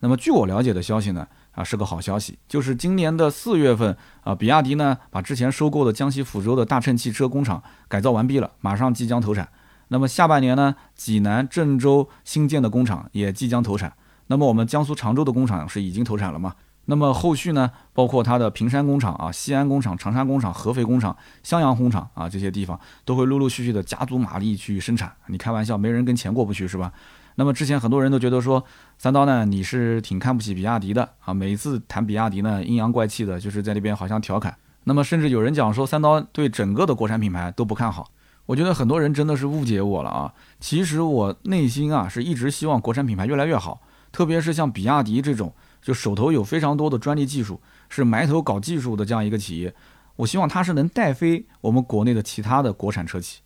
那么据我了解的消息呢，啊是个好消息，就是今年的四月份啊，比亚迪呢把之前收购的江西抚州的大乘汽车工厂改造完毕了，马上即将投产。那么下半年呢，济南、郑州新建的工厂也即将投产。那么我们江苏常州的工厂是已经投产了吗？那么后续呢，包括它的平山工厂啊、西安工厂、长沙工厂、合肥工厂、襄阳工厂啊，这些地方都会陆陆续续的加足马力去生产。你开玩笑，没人跟钱过不去是吧？那么之前很多人都觉得说，三刀呢，你是挺看不起比亚迪的啊，每一次谈比亚迪呢，阴阳怪气的，就是在那边好像调侃。那么甚至有人讲说，三刀对整个的国产品牌都不看好。我觉得很多人真的是误解我了啊。其实我内心啊是一直希望国产品牌越来越好，特别是像比亚迪这种。就手头有非常多的专利技术，是埋头搞技术的这样一个企业，我希望它是能带飞我们国内的其他的国产车企，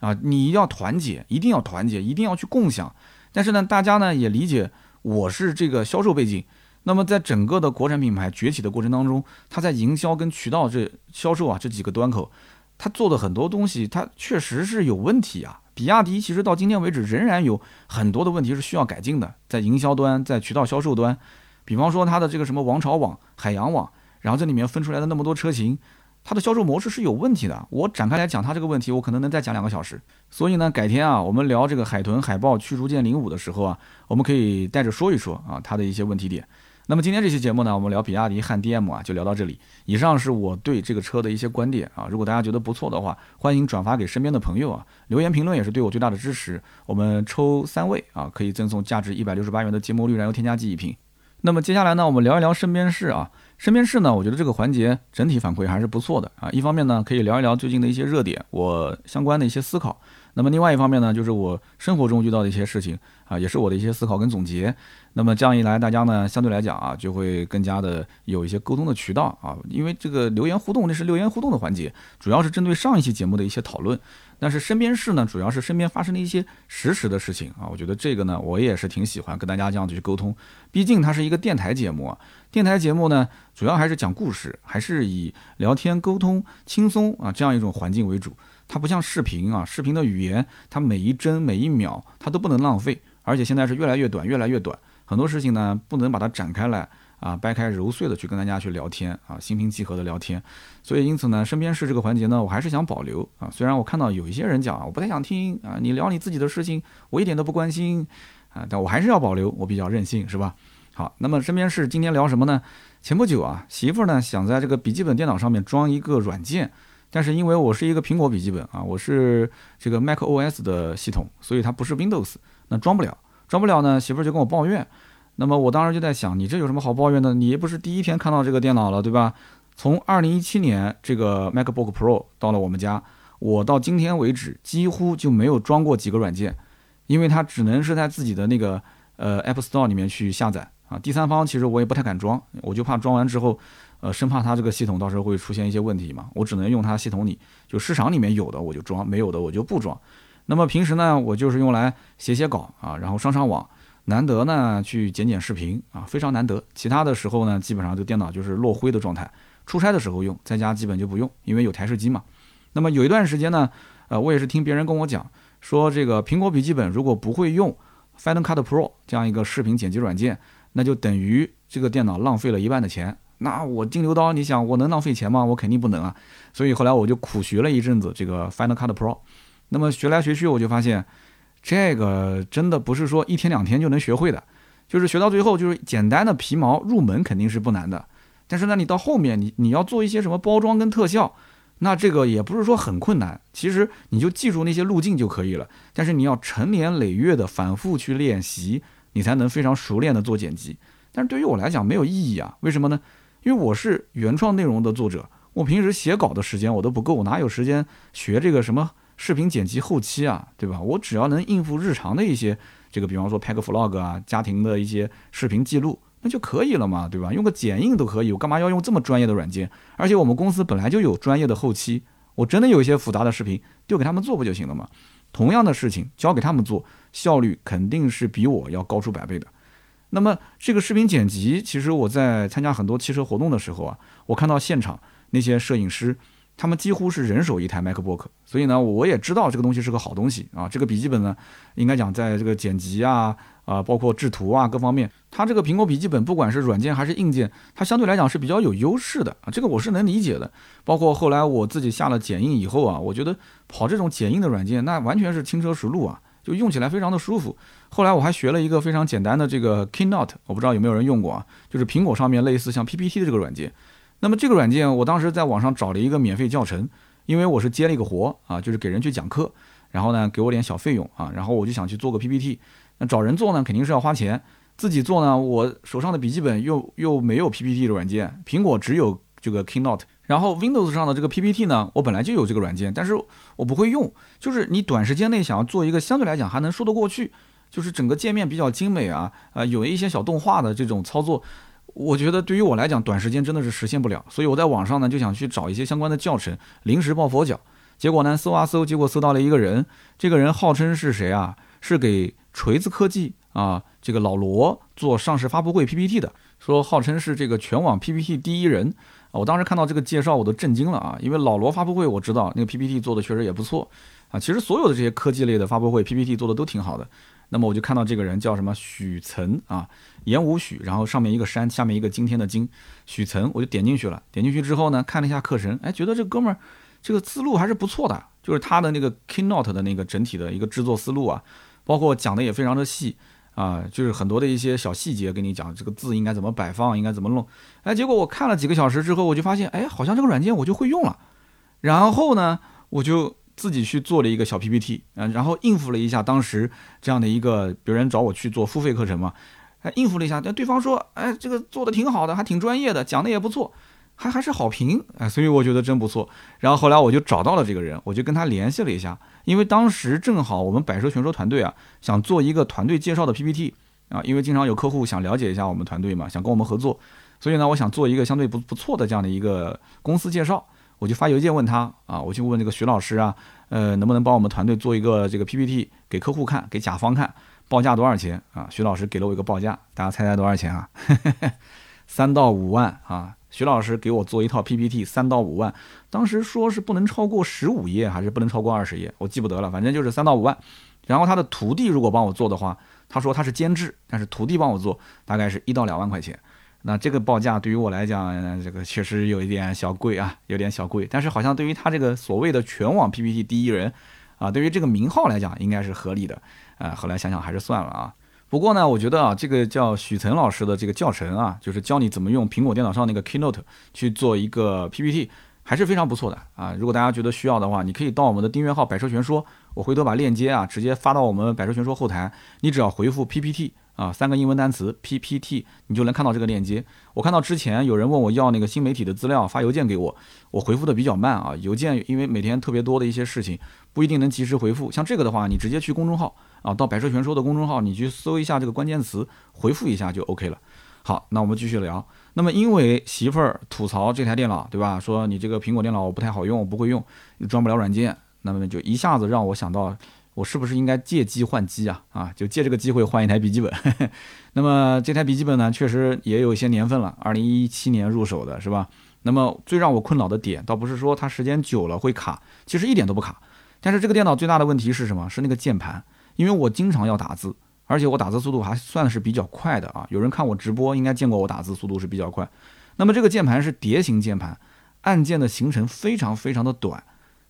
啊，你一定要团结，一定要团结，一定要去共享。但是呢，大家呢也理解我是这个销售背景，那么在整个的国产品牌崛起的过程当中，它在营销跟渠道这销售啊这几个端口，它做的很多东西，它确实是有问题啊。比亚迪其实到今天为止仍然有很多的问题是需要改进的，在营销端，在渠道销售端。比方说它的这个什么王朝网、海洋网，然后这里面分出来的那么多车型，它的销售模式是有问题的。我展开来讲它这个问题，我可能能再讲两个小时。所以呢，改天啊，我们聊这个海豚、海豹驱逐舰零五的时候啊，我们可以带着说一说啊它的一些问题点。那么今天这期节目呢，我们聊比亚迪汉 DM 啊，就聊到这里。以上是我对这个车的一些观点啊，如果大家觉得不错的话，欢迎转发给身边的朋友啊，留言评论也是对我最大的支持。我们抽三位啊，可以赠送价值一百六十八元的节末绿燃油添加剂一瓶。那么接下来呢，我们聊一聊身边事啊。身边事呢，我觉得这个环节整体反馈还是不错的啊。一方面呢，可以聊一聊最近的一些热点，我相关的一些思考。那么另外一方面呢，就是我生活中遇到的一些事情啊，也是我的一些思考跟总结。那么这样一来，大家呢相对来讲啊，就会更加的有一些沟通的渠道啊。因为这个留言互动，这是留言互动的环节，主要是针对上一期节目的一些讨论。但是身边事呢，主要是身边发生的一些实时的事情啊。我觉得这个呢，我也是挺喜欢跟大家这样子去沟通。毕竟它是一个电台节目啊，电台节目呢，主要还是讲故事，还是以聊天沟通、轻松啊这样一种环境为主。它不像视频啊，视频的语言，它每一帧每一秒它都不能浪费，而且现在是越来越短，越来越短，很多事情呢不能把它展开来。啊，掰开揉碎的去跟大家去聊天啊，心平气和的聊天，所以因此呢，身边事这个环节呢，我还是想保留啊。虽然我看到有一些人讲啊，我不太想听啊，你聊你自己的事情，我一点都不关心啊，但我还是要保留，我比较任性，是吧？好，那么身边事今天聊什么呢？前不久啊，媳妇儿呢想在这个笔记本电脑上面装一个软件，但是因为我是一个苹果笔记本啊，我是这个 Mac OS 的系统，所以它不是 Windows，那装不了，装不了呢，媳妇儿就跟我抱怨。那么我当时就在想，你这有什么好抱怨的？你也不是第一天看到这个电脑了，对吧？从二零一七年这个 MacBook Pro 到了我们家，我到今天为止几乎就没有装过几个软件，因为它只能是在自己的那个呃 App Store 里面去下载啊。第三方其实我也不太敢装，我就怕装完之后，呃，生怕它这个系统到时候会出现一些问题嘛。我只能用它系统里就市场里面有的我就装，没有的我就不装。那么平时呢，我就是用来写写稿啊，然后上上网。难得呢，去剪剪视频啊，非常难得。其他的时候呢，基本上这电脑就是落灰的状态。出差的时候用，在家基本就不用，因为有台式机嘛。那么有一段时间呢，呃，我也是听别人跟我讲，说这个苹果笔记本如果不会用 Final Cut Pro 这样一个视频剪辑软件，那就等于这个电脑浪费了一半的钱。那我金牛刀，你想我能浪费钱吗？我肯定不能啊。所以后来我就苦学了一阵子这个 Final Cut Pro。那么学来学去，我就发现。这个真的不是说一天两天就能学会的，就是学到最后就是简单的皮毛入门肯定是不难的，但是呢，你到后面你你要做一些什么包装跟特效，那这个也不是说很困难，其实你就记住那些路径就可以了。但是你要成年累月的反复去练习，你才能非常熟练的做剪辑。但是对于我来讲没有意义啊，为什么呢？因为我是原创内容的作者，我平时写稿的时间我都不够，哪有时间学这个什么？视频剪辑后期啊，对吧？我只要能应付日常的一些这个，比方说拍个 vlog 啊，家庭的一些视频记录，那就可以了嘛，对吧？用个剪映都可以，我干嘛要用这么专业的软件？而且我们公司本来就有专业的后期，我真的有一些复杂的视频丢给他们做不就行了吗？同样的事情交给他们做，效率肯定是比我要高出百倍的。那么这个视频剪辑，其实我在参加很多汽车活动的时候啊，我看到现场那些摄影师。他们几乎是人手一台 MacBook，所以呢，我也知道这个东西是个好东西啊。这个笔记本呢，应该讲在这个剪辑啊、啊包括制图啊各方面，它这个苹果笔记本不管是软件还是硬件，它相对来讲是比较有优势的啊。这个我是能理解的。包括后来我自己下了剪映以后啊，我觉得跑这种剪映的软件，那完全是轻车熟路啊，就用起来非常的舒服。后来我还学了一个非常简单的这个 Keynote，我不知道有没有人用过啊，就是苹果上面类似像 PPT 的这个软件。那么这个软件，我当时在网上找了一个免费教程，因为我是接了一个活啊，就是给人去讲课，然后呢给我点小费用啊，然后我就想去做个 PPT。那找人做呢，肯定是要花钱，自己做呢，我手上的笔记本又又没有 PPT 的软件，苹果只有这个 Keynote，然后 Windows 上的这个 PPT 呢，我本来就有这个软件，但是我不会用，就是你短时间内想要做一个相对来讲还能说得过去，就是整个界面比较精美啊，呃，有一些小动画的这种操作。我觉得对于我来讲，短时间真的是实现不了，所以我在网上呢就想去找一些相关的教程，临时抱佛脚。结果呢，搜啊搜，结果搜到了一个人，这个人号称是谁啊？是给锤子科技啊这个老罗做上市发布会 PPT 的，说号称是这个全网 PPT 第一人。我当时看到这个介绍，我都震惊了啊，因为老罗发布会我知道那个 PPT 做的确实也不错啊。其实所有的这些科技类的发布会 PPT 做的都挺好的。那么我就看到这个人叫什么许岑啊，言无许，然后上面一个山，下面一个今天的今，许岑，我就点进去了。点进去之后呢，看了一下课程，哎，觉得这哥们儿这个思路还是不错的，就是他的那个 Keynote 的那个整体的一个制作思路啊，包括讲的也非常的细啊，就是很多的一些小细节跟你讲，这个字应该怎么摆放，应该怎么弄。哎，结果我看了几个小时之后，我就发现，哎，好像这个软件我就会用了。然后呢，我就。自己去做了一个小 PPT，嗯，然后应付了一下当时这样的一个别人找我去做付费课程嘛，哎应付了一下，但对方说，哎，这个做的挺好的，还挺专业的，讲的也不错，还还是好评，哎，所以我觉得真不错。然后后来我就找到了这个人，我就跟他联系了一下，因为当时正好我们百车全说团队啊，想做一个团队介绍的 PPT 啊，因为经常有客户想了解一下我们团队嘛，想跟我们合作，所以呢，我想做一个相对不不错的这样的一个公司介绍。我就发邮件问他啊，我就问这个徐老师啊，呃，能不能帮我们团队做一个这个 PPT 给客户看，给甲方看，报价多少钱啊？徐老师给了我一个报价，大家猜猜多少钱啊？(laughs) 三到五万啊！徐老师给我做一套 PPT，三到五万，当时说是不能超过十五页，还是不能超过二十页，我记不得了，反正就是三到五万。然后他的徒弟如果帮我做的话，他说他是监制，但是徒弟帮我做大概是一到两万块钱。那这个报价对于我来讲，这个确实有一点小贵啊，有点小贵。但是好像对于他这个所谓的全网 PPT 第一人，啊，对于这个名号来讲，应该是合理的。啊，后来想想还是算了啊。不过呢，我觉得啊，这个叫许岑老师的这个教程啊，就是教你怎么用苹果电脑上那个 Keynote 去做一个 PPT，还是非常不错的啊。如果大家觉得需要的话，你可以到我们的订阅号“百车全说”，我回头把链接啊直接发到我们“百车全说”后台，你只要回复 PPT。啊，三个英文单词 PPT，你就能看到这个链接。我看到之前有人问我要那个新媒体的资料，发邮件给我，我回复的比较慢啊，邮件因为每天特别多的一些事情，不一定能及时回复。像这个的话，你直接去公众号啊，到百车全说的公众号，你去搜一下这个关键词，回复一下就 OK 了。好，那我们继续聊。那么因为媳妇儿吐槽这台电脑，对吧？说你这个苹果电脑不太好用，不会用，装不了软件。那么就一下子让我想到，我是不是应该借机换机啊？啊，就借这个机会换一台笔记本。(laughs) 那么这台笔记本呢，确实也有一些年份了，二零一七年入手的是吧？那么最让我困扰的点，倒不是说它时间久了会卡，其实一点都不卡。但是这个电脑最大的问题是什么？是那个键盘，因为我经常要打字，而且我打字速度还算是比较快的啊。有人看我直播应该见过我打字速度是比较快。那么这个键盘是蝶形键盘，按键的行程非常非常的短。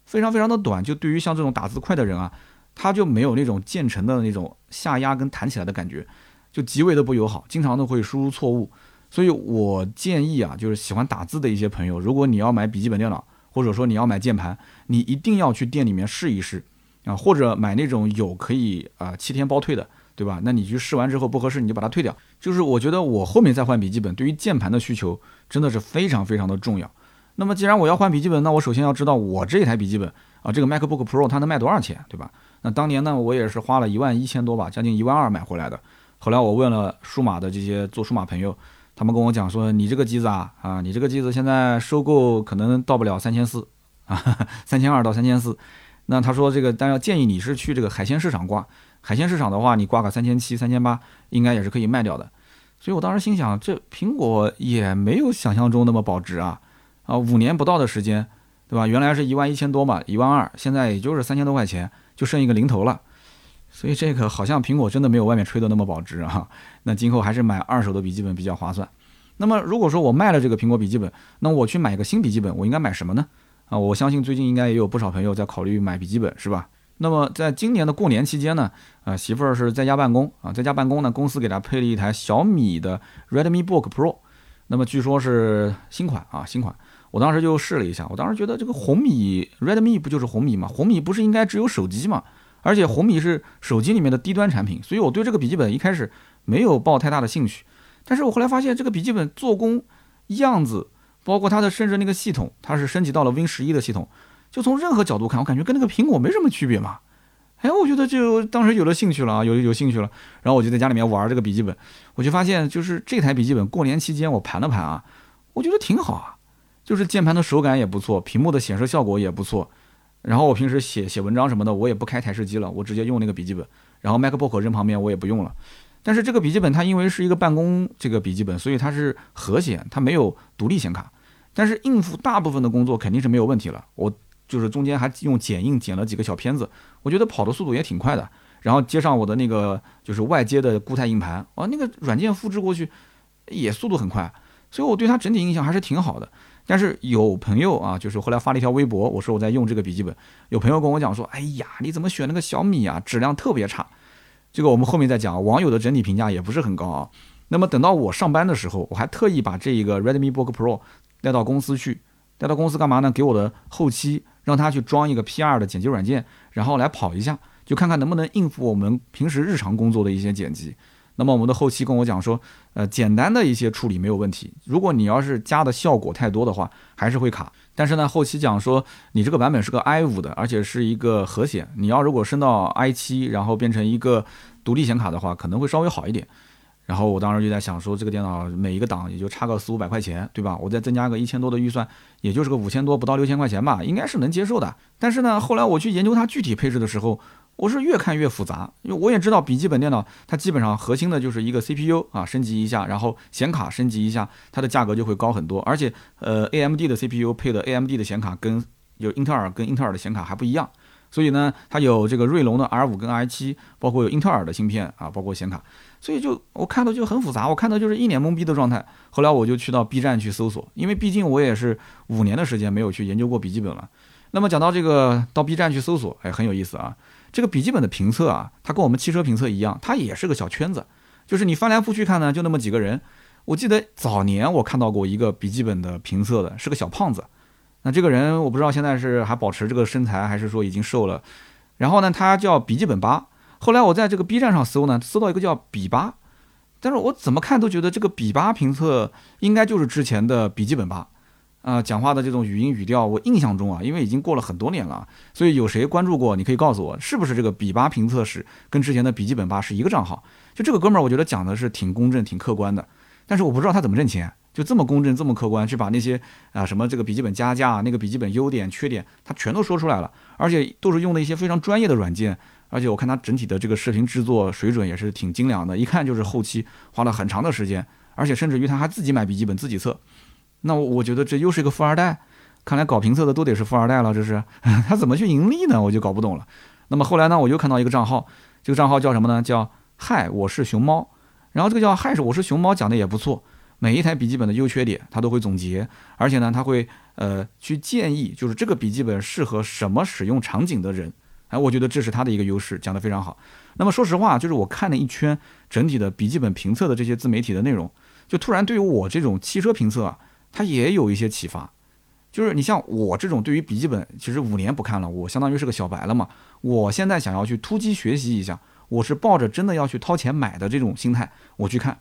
非常非常的短，就对于像这种打字快的人啊，它就没有那种键程的那种下压跟弹起来的感觉，就极为的不友好，经常都会输入错误。所以我建议啊，就是喜欢打字的一些朋友，如果你要买笔记本电脑，或者说你要买键盘，你一定要去店里面试一试啊，或者买那种有可以啊七天包退的，对吧？那你去试完之后不合适，你就把它退掉。就是我觉得我后面再换笔记本，对于键盘的需求真的是非常非常的重要。那么既然我要换笔记本，那我首先要知道我这台笔记本啊，这个 MacBook Pro 它能卖多少钱，对吧？那当年呢，我也是花了一万一千多吧，将近一万二买回来的。后来我问了数码的这些做数码朋友，他们跟我讲说，你这个机子啊，啊，你这个机子现在收购可能到不了三千四啊，三千二到三千四。那他说这个，但要建议你是去这个海鲜市场挂，海鲜市场的话，你挂个三千七、三千八，应该也是可以卖掉的。所以我当时心想，这苹果也没有想象中那么保值啊。啊，五年不到的时间，对吧？原来是一万一千多嘛，一万二，现在也就是三千多块钱，就剩一个零头了。所以这个好像苹果真的没有外面吹的那么保值啊。那今后还是买二手的笔记本比较划算。那么如果说我卖了这个苹果笔记本，那我去买一个新笔记本，我应该买什么呢？啊，我相信最近应该也有不少朋友在考虑买笔记本，是吧？那么在今年的过年期间呢，啊，媳妇儿是在家办公啊，在家办公呢，公司给她配了一台小米的 Redmi Book Pro，那么据说是新款啊，新款。我当时就试了一下，我当时觉得这个红米 Redmi 不就是红米吗？红米不是应该只有手机吗？而且红米是手机里面的低端产品，所以我对这个笔记本一开始没有抱太大的兴趣。但是我后来发现这个笔记本做工样子，包括它的甚至那个系统，它是升级到了 Win 十一的系统，就从任何角度看，我感觉跟那个苹果没什么区别嘛。哎，我觉得就当时有了兴趣了啊，有有兴趣了。然后我就在家里面玩这个笔记本，我就发现就是这台笔记本过年期间我盘了盘啊，我觉得挺好啊。就是键盘的手感也不错，屏幕的显示效果也不错。然后我平时写写文章什么的，我也不开台式机了，我直接用那个笔记本。然后 MacBook 扔旁边我也不用了。但是这个笔记本它因为是一个办公这个笔记本，所以它是核显，它没有独立显卡。但是应付大部分的工作肯定是没有问题了。我就是中间还用剪映剪了几个小片子，我觉得跑的速度也挺快的。然后接上我的那个就是外接的固态硬盘，哇，那个软件复制过去也速度很快，所以我对它整体印象还是挺好的。但是有朋友啊，就是后来发了一条微博，我说我在用这个笔记本，有朋友跟我讲说，哎呀，你怎么选那个小米啊，质量特别差。这个我们后面再讲，网友的整体评价也不是很高啊。那么等到我上班的时候，我还特意把这一个 Redmi Book Pro 带到公司去，带到公司干嘛呢？给我的后期让他去装一个 P2 的剪辑软件，然后来跑一下，就看看能不能应付我们平时日常工作的一些剪辑。那么我们的后期跟我讲说，呃，简单的一些处理没有问题。如果你要是加的效果太多的话，还是会卡。但是呢，后期讲说你这个版本是个 i 五的，而且是一个核显，你要如果升到 i 七，然后变成一个独立显卡的话，可能会稍微好一点。然后我当时就在想说，这个电脑每一个档也就差个四五百块钱，对吧？我再增加个一千多的预算，也就是个五千多不到六千块钱吧，应该是能接受的。但是呢，后来我去研究它具体配置的时候，我是越看越复杂，因为我也知道笔记本电脑它基本上核心的就是一个 CPU 啊，升级一下，然后显卡升级一下，它的价格就会高很多。而且，呃，AMD 的 CPU 配的 AMD 的显卡跟有英特尔跟英特尔的显卡还不一样，所以呢，它有这个锐龙的 R5 跟 i7，包括有英特尔的芯片啊，包括显卡，所以就我看到就很复杂，我看到就是一脸懵逼的状态。后来我就去到 B 站去搜索，因为毕竟我也是五年的时间没有去研究过笔记本了。那么讲到这个到 B 站去搜索，哎，很有意思啊。这个笔记本的评测啊，它跟我们汽车评测一样，它也是个小圈子，就是你翻来覆去看呢，就那么几个人。我记得早年我看到过一个笔记本的评测的，是个小胖子。那这个人我不知道现在是还保持这个身材，还是说已经瘦了。然后呢，他叫笔记本八。后来我在这个 B 站上搜呢，搜到一个叫笔八，但是我怎么看都觉得这个比八评测应该就是之前的笔记本八。啊，讲话的这种语音语调，我印象中啊，因为已经过了很多年了，所以有谁关注过？你可以告诉我，是不是这个比八评测室跟之前的笔记本八是一个账号？就这个哥们儿，我觉得讲的是挺公正、挺客观的。但是我不知道他怎么挣钱，就这么公正、这么客观，去把那些啊什么这个笔记本加价、那个笔记本优点、缺点，他全都说出来了，而且都是用的一些非常专业的软件。而且我看他整体的这个视频制作水准也是挺精良的，一看就是后期花了很长的时间，而且甚至于他还自己买笔记本自己测。那我我觉得这又是一个富二代，看来搞评测的都得是富二代了，这是 (laughs) 他怎么去盈利呢？我就搞不懂了。那么后来呢，我又看到一个账号，这个账号叫什么呢？叫嗨，我是熊猫。然后这个叫嗨我是熊猫讲的也不错，每一台笔记本的优缺点他都会总结，而且呢他会呃去建议，就是这个笔记本适合什么使用场景的人。哎，我觉得这是他的一个优势，讲得非常好。那么说实话，就是我看了一圈整体的笔记本评测的这些自媒体的内容，就突然对于我这种汽车评测啊。它也有一些启发，就是你像我这种对于笔记本，其实五年不看了，我相当于是个小白了嘛。我现在想要去突击学习一下，我是抱着真的要去掏钱买的这种心态我去看。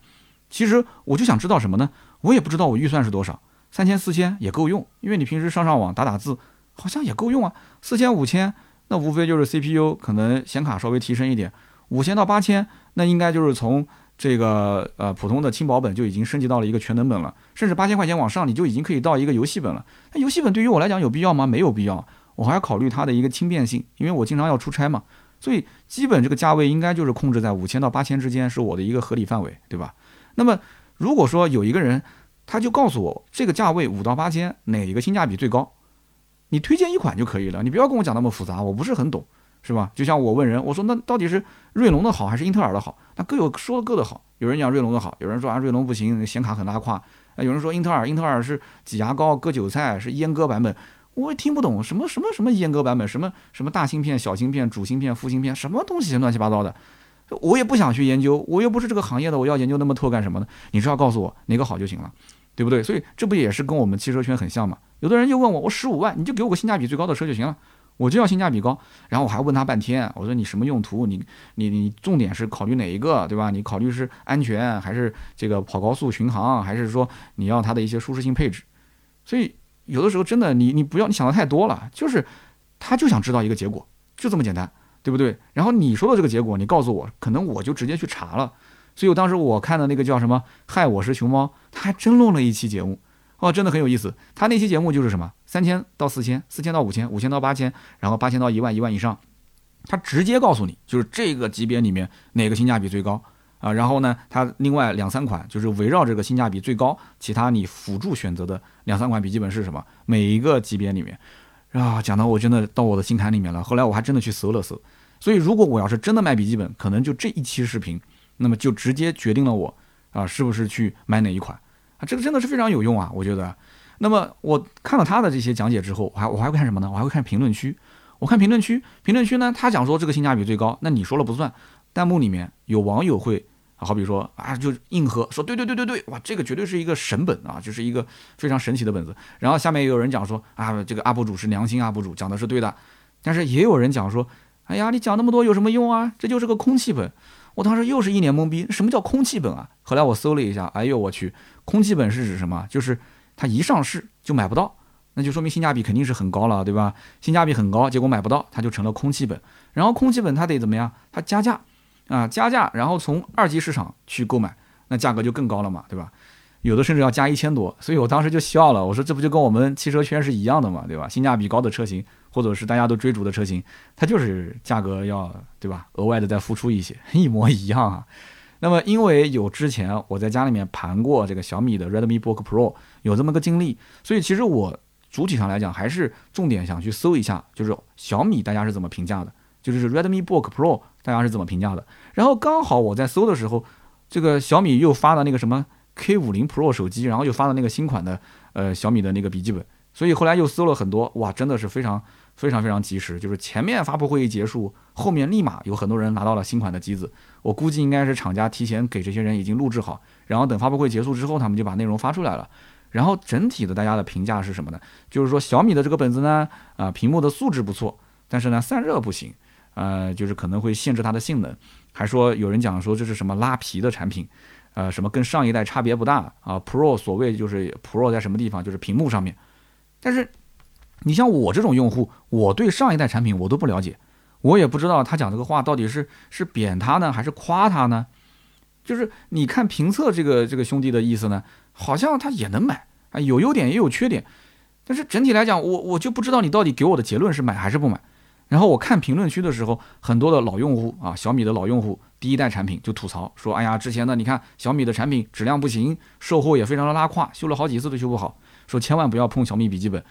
其实我就想知道什么呢？我也不知道我预算是多少，三千四千也够用，因为你平时上上网打打字，好像也够用啊。四千五千，那无非就是 CPU 可能显卡稍微提升一点，五千到八千，那应该就是从。这个呃普通的轻薄本就已经升级到了一个全能本了，甚至八千块钱往上，你就已经可以到一个游戏本了。那游戏本对于我来讲有必要吗？没有必要，我还要考虑它的一个轻便性，因为我经常要出差嘛。所以基本这个价位应该就是控制在五千到八千之间，是我的一个合理范围，对吧？那么如果说有一个人，他就告诉我这个价位五到八千哪一个性价比最高，你推荐一款就可以了，你不要跟我讲那么复杂，我不是很懂。是吧？就像我问人，我说那到底是锐龙的好还是英特尔的好？那各有说各的好。有人讲锐龙的好，有人说啊锐龙不行，显卡很拉胯。啊，有人说英特尔，英特尔是挤牙膏割韭菜，是阉割版本。我也听不懂什么什么什么阉割版本，什么什么大芯片、小芯片、主芯片、副芯片，什么东西乱七八糟的。我也不想去研究，我又不是这个行业的，我要研究那么透干什么呢？你只要告诉我哪个好就行了，对不对？所以这不也是跟我们汽车圈很像嘛？有的人就问我，我十五万，你就给我个性价比最高的车就行了。我就要性价比高，然后我还问他半天，我说你什么用途？你你你重点是考虑哪一个，对吧？你考虑是安全还是这个跑高速巡航，还是说你要它的一些舒适性配置？所以有的时候真的你你不要你想的太多了，就是他就想知道一个结果，就这么简单，对不对？然后你说的这个结果，你告诉我，可能我就直接去查了。所以我当时我看的那个叫什么“嗨，我是熊猫”，他还真录了一期节目。哦，真的很有意思。他那期节目就是什么，三千到四千，四千到五千，五千到八千，然后八千到一万，一万以上，他直接告诉你，就是这个级别里面哪个性价比最高啊。然后呢，他另外两三款就是围绕这个性价比最高，其他你辅助选择的两三款笔记本是什么？每一个级别里面，啊，讲的我真的到我的心坎里面了。后来我还真的去搜了搜。所以如果我要是真的卖笔记本，可能就这一期视频，那么就直接决定了我啊是不是去买哪一款。啊，这个真的是非常有用啊，我觉得。那么我看了他的这些讲解之后，我还我还会看什么呢？我还会看评论区。我看评论区，评论区呢，他讲说这个性价比最高，那你说了不算。弹幕里面有网友会，好比说啊，就硬核说，对对对对对，哇，这个绝对是一个神本啊，就是一个非常神奇的本子。然后下面也有人讲说啊，这个 UP 主是良心 UP 主，讲的是对的。但是也有人讲说，哎呀，你讲那么多有什么用啊？这就是个空气本。我当时又是一脸懵逼，什么叫空气本啊？后来我搜了一下，哎呦我去，空气本是指什么？就是它一上市就买不到，那就说明性价比肯定是很高了，对吧？性价比很高，结果买不到，它就成了空气本。然后空气本它得怎么样？它加价啊，加价，然后从二级市场去购买，那价格就更高了嘛，对吧？有的甚至要加一千多，所以我当时就笑了，我说这不就跟我们汽车圈是一样的嘛，对吧？性价比高的车型。或者是大家都追逐的车型，它就是价格要对吧？额外的再付出一些，一模一样啊。那么因为有之前我在家里面盘过这个小米的 Redmi Book Pro，有这么个经历，所以其实我主体上来讲还是重点想去搜一下，就是小米大家是怎么评价的，就是 Redmi Book Pro 大家是怎么评价的。然后刚好我在搜的时候，这个小米又发了那个什么 K 五零 Pro 手机，然后又发了那个新款的呃小米的那个笔记本，所以后来又搜了很多，哇，真的是非常。非常非常及时，就是前面发布会一结束，后面立马有很多人拿到了新款的机子。我估计应该是厂家提前给这些人已经录制好，然后等发布会结束之后，他们就把内容发出来了。然后整体的大家的评价是什么呢？就是说小米的这个本子呢，啊，屏幕的素质不错，但是呢散热不行，呃，就是可能会限制它的性能。还说有人讲说这是什么拉皮的产品，呃，什么跟上一代差别不大啊？Pro 所谓就是 Pro 在什么地方？就是屏幕上面。但是你像我这种用户，我对上一代产品我都不了解，我也不知道他讲这个话到底是是贬他呢，还是夸他呢？就是你看评测这个这个兄弟的意思呢，好像他也能买啊，有优点也有缺点，但是整体来讲，我我就不知道你到底给我的结论是买还是不买。然后我看评论区的时候，很多的老用户啊，小米的老用户，第一代产品就吐槽说：“哎呀，之前呢，你看小米的产品质量不行，售后也非常的拉胯，修了好几次都修不好。说千万不要碰小米笔记本。”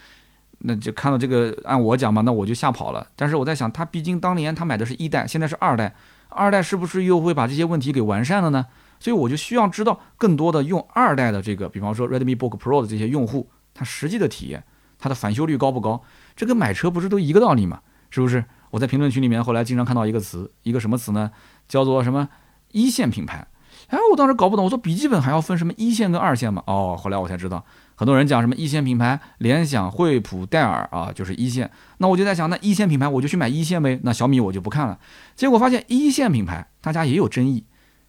那就看到这个，按我讲嘛，那我就吓跑了。但是我在想，他毕竟当年他买的是一代，现在是二代，二代是不是又会把这些问题给完善了呢？所以我就需要知道更多的用二代的这个，比方说 Redmi Book Pro 的这些用户，他实际的体验，他的返修率高不高？这跟买车不是都一个道理吗？是不是？我在评论区里面后来经常看到一个词，一个什么词呢？叫做什么一线品牌？哎，我当时搞不懂，我说笔记本还要分什么一线跟二线吗？哦，后来我才知道，很多人讲什么一线品牌，联想、惠普、戴尔啊，就是一线。那我就在想，那一线品牌我就去买一线呗。那小米我就不看了。结果发现一线品牌大家也有争议，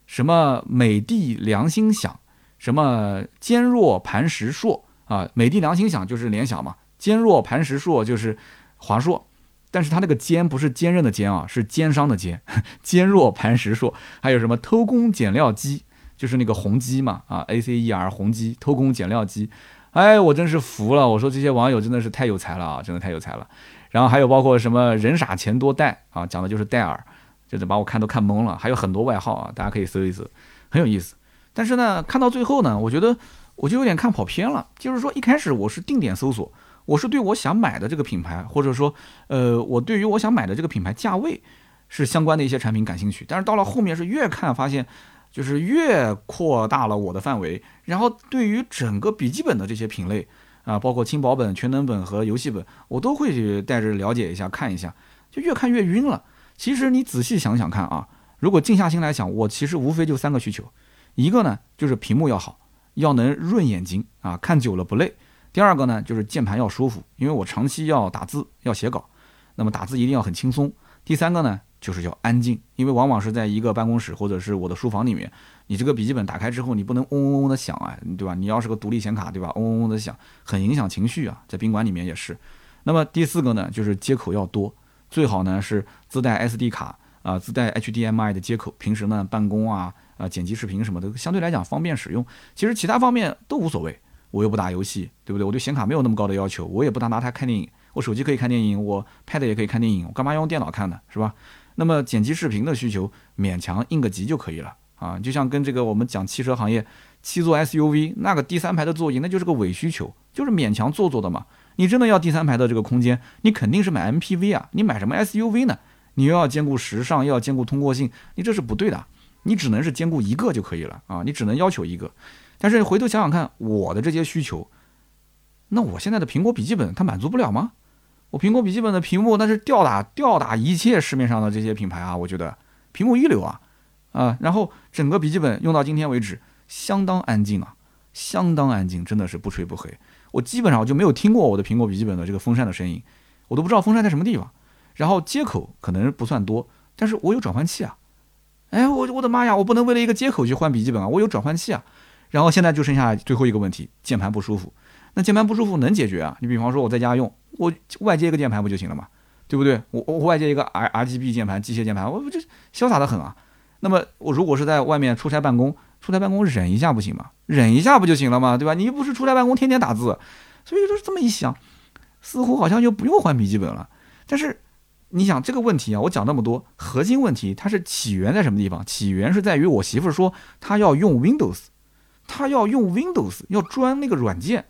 什么美的良心响，什么坚若磐石硕啊，美的良心响就是联想嘛，坚若磐石硕就是华硕。但是它那个坚不是坚韧的坚啊，是奸商的奸，(laughs) 坚若磐石硕。还有什么偷工减料机，就是那个宏基嘛，啊，A C E R 宏基偷工减料机。哎，我真是服了，我说这些网友真的是太有才了啊，真的太有才了。然后还有包括什么人傻钱多戴啊，讲的就是戴尔，就是把我看都看懵了。还有很多外号啊，大家可以搜一搜，很有意思。但是呢，看到最后呢，我觉得我就有点看跑偏了，就是说一开始我是定点搜索。我是对我想买的这个品牌，或者说，呃，我对于我想买的这个品牌价位是相关的一些产品感兴趣。但是到了后面是越看发现，就是越扩大了我的范围。然后对于整个笔记本的这些品类啊，包括轻薄本、全能本和游戏本，我都会去带着了解一下、看一下，就越看越晕了。其实你仔细想想看啊，如果静下心来想，我其实无非就三个需求，一个呢就是屏幕要好，要能润眼睛啊，看久了不累。第二个呢，就是键盘要舒服，因为我长期要打字、要写稿，那么打字一定要很轻松。第三个呢，就是要安静，因为往往是在一个办公室或者是我的书房里面，你这个笔记本打开之后，你不能嗡嗡嗡的响啊，对吧？你要是个独立显卡，对吧？嗡嗡嗡的响，很影响情绪啊。在宾馆里面也是。那么第四个呢，就是接口要多，最好呢是自带 SD 卡啊，自带 HDMI 的接口，平时呢办公啊啊剪辑视频什么的，相对来讲方便使用。其实其他方面都无所谓。我又不打游戏，对不对？我对显卡没有那么高的要求，我也不拿拿它看电影。我手机可以看电影，我 Pad 也可以看电影，我干嘛要用电脑看呢？是吧？那么剪辑视频的需求，勉强应个急就可以了啊。就像跟这个我们讲汽车行业，七座 SUV 那个第三排的座椅，那就是个伪需求，就是勉强做做的嘛。你真的要第三排的这个空间，你肯定是买 MPV 啊，你买什么 SUV 呢？你又要兼顾时尚，又要兼顾通过性，你这是不对的。你只能是兼顾一个就可以了啊，你只能要求一个。但是回头想想看，我的这些需求，那我现在的苹果笔记本它满足不了吗？我苹果笔记本的屏幕那是吊打吊打一切市面上的这些品牌啊！我觉得屏幕一流啊，啊，然后整个笔记本用到今天为止相当安静啊，相当安静，真的是不吹不黑。我基本上就没有听过我的苹果笔记本的这个风扇的声音，我都不知道风扇在什么地方。然后接口可能不算多，但是我有转换器啊！哎，我我的妈呀，我不能为了一个接口去换笔记本啊！我有转换器啊！然后现在就剩下最后一个问题，键盘不舒服。那键盘不舒服能解决啊？你比方说我在家用，我外接一个键盘不就行了嘛？对不对？我我外接一个 R R G B 键盘，机械键盘，我这潇洒的很啊。那么我如果是在外面出差办公，出差办公忍一下不行吗？忍一下不就行了吗？对吧？你又不是出差办公天天打字，所以说这么一想，似乎好像就不用换笔记本了。但是你想这个问题啊，我讲那么多，核心问题它是起源在什么地方？起源是在于我媳妇说她要用 Windows。她要用 Windows，要装那个软件，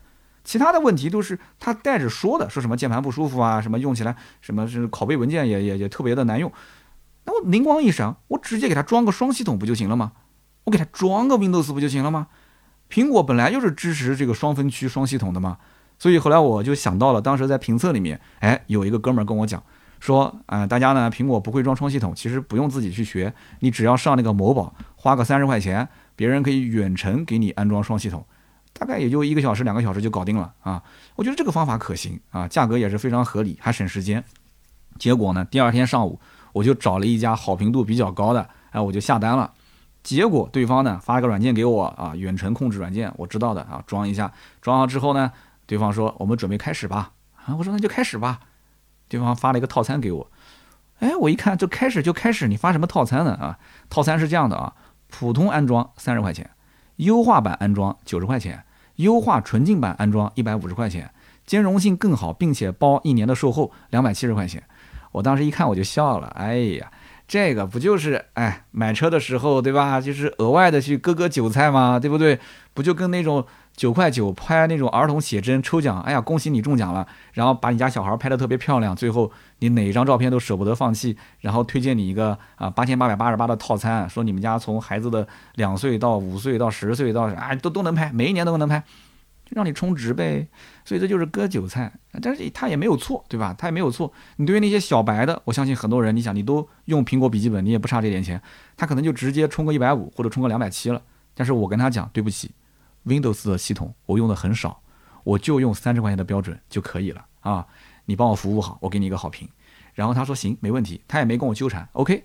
其他的问题都是他带着说的，说什么键盘不舒服啊，什么用起来什么是拷贝文件也也也特别的难用。那我灵光一闪，我直接给他装个双系统不就行了吗？我给他装个 Windows 不就行了吗？苹果本来就是支持这个双分区双系统的嘛，所以后来我就想到了，当时在评测里面，哎，有一个哥们儿跟我讲说，啊，大家呢，苹果不会装双系统，其实不用自己去学，你只要上那个某宝，花个三十块钱。别人可以远程给你安装双系统，大概也就一个小时、两个小时就搞定了啊！我觉得这个方法可行啊，价格也是非常合理，还省时间。结果呢，第二天上午我就找了一家好评度比较高的，哎，我就下单了。结果对方呢发了个软件给我啊，远程控制软件，我知道的啊，装一下，装好之后呢，对方说我们准备开始吧，啊，我说那就开始吧，对方发了一个套餐给我，哎，我一看就开始就开始，你发什么套餐呢啊？套餐是这样的啊，普通安装三十块钱，优化版安装九十块钱，优化纯净版安装一百五十块钱，兼容性更好，并且包一年的售后两百七十块钱，我当时一看我就笑了，哎呀。这个不就是哎买车的时候对吧？就是额外的去割割韭菜嘛，对不对？不就跟那种九块九拍那种儿童写真抽奖，哎呀恭喜你中奖了，然后把你家小孩拍的特别漂亮，最后你哪一张照片都舍不得放弃，然后推荐你一个啊八千八百八十八的套餐，说你们家从孩子的两岁到五岁到十岁到啊都都能拍，每一年都能拍。让你充值呗，所以这就是割韭菜，但是他也没有错，对吧？他也没有错。你对于那些小白的，我相信很多人，你想你都用苹果笔记本，你也不差这点钱，他可能就直接充个一百五或者充个两百七了。但是我跟他讲，对不起，Windows 的系统我用的很少，我就用三十块钱的标准就可以了啊。你帮我服务好，我给你一个好评。然后他说行，没问题，他也没跟我纠缠，OK。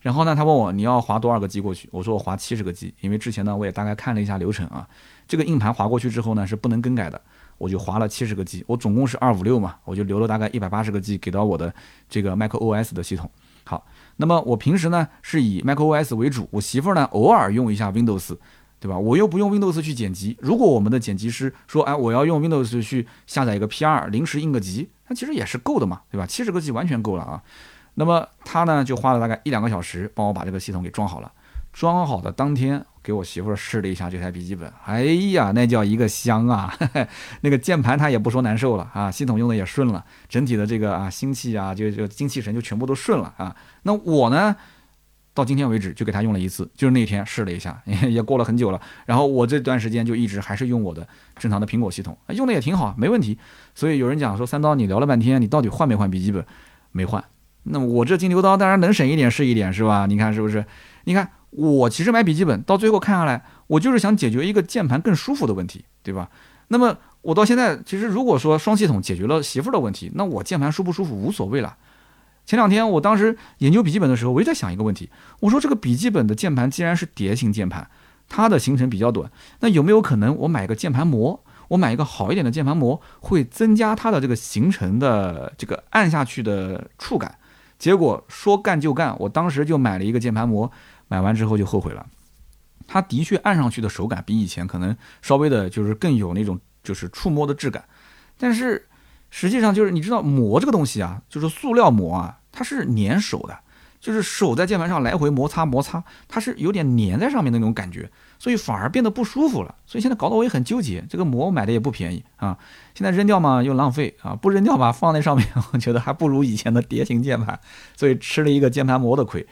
然后呢，他问我你要划多少个 G 过去？我说我划七十个 G，因为之前呢我也大概看了一下流程啊。这个硬盘划过去之后呢是不能更改的，我就划了七十个 G，我总共是二五六嘛，我就留了大概一百八十个 G 给到我的这个 macOS 的系统。好，那么我平时呢是以 macOS 为主，我媳妇儿呢偶尔用一下 Windows，对吧？我又不用 Windows 去剪辑。如果我们的剪辑师说，哎，我要用 Windows 去下载一个 P2，临时应个急，那其实也是够的嘛，对吧？七十个 G 完全够了啊。那么他呢，就花了大概一两个小时帮我把这个系统给装好了。装好的当天，给我媳妇试了一下这台笔记本，哎呀，那叫一个香啊！(laughs) 那个键盘他也不说难受了啊，系统用的也顺了，整体的这个啊心气啊，就就精气神就全部都顺了啊。那我呢，到今天为止就给他用了一次，就是那天试了一下，也过了很久了。然后我这段时间就一直还是用我的正常的苹果系统，用的也挺好，没问题。所以有人讲说三刀，你聊了半天，你到底换没换笔记本？没换。那我这金牛刀当然能省一点是一点，是吧？你看是不是？你看我其实买笔记本到最后看下来，我就是想解决一个键盘更舒服的问题，对吧？那么我到现在其实如果说双系统解决了媳妇儿的问题，那我键盘舒不舒服无所谓了。前两天我当时研究笔记本的时候，我就在想一个问题，我说这个笔记本的键盘既然是蝶形键盘，它的行程比较短，那有没有可能我买个键盘膜？我买一个好一点的键盘膜，会增加它的这个行程的这个按下去的触感？结果说干就干，我当时就买了一个键盘膜，买完之后就后悔了。它的确按上去的手感比以前可能稍微的，就是更有那种就是触摸的质感。但是实际上就是你知道膜这个东西啊，就是塑料膜啊，它是粘手的，就是手在键盘上来回摩擦摩擦，它是有点粘在上面的那种感觉。所以反而变得不舒服了，所以现在搞得我也很纠结。这个膜买的也不便宜啊，现在扔掉嘛又浪费啊，不扔掉吧放在上面，我觉得还不如以前的蝶形键盘，所以吃了一个键盘膜的亏。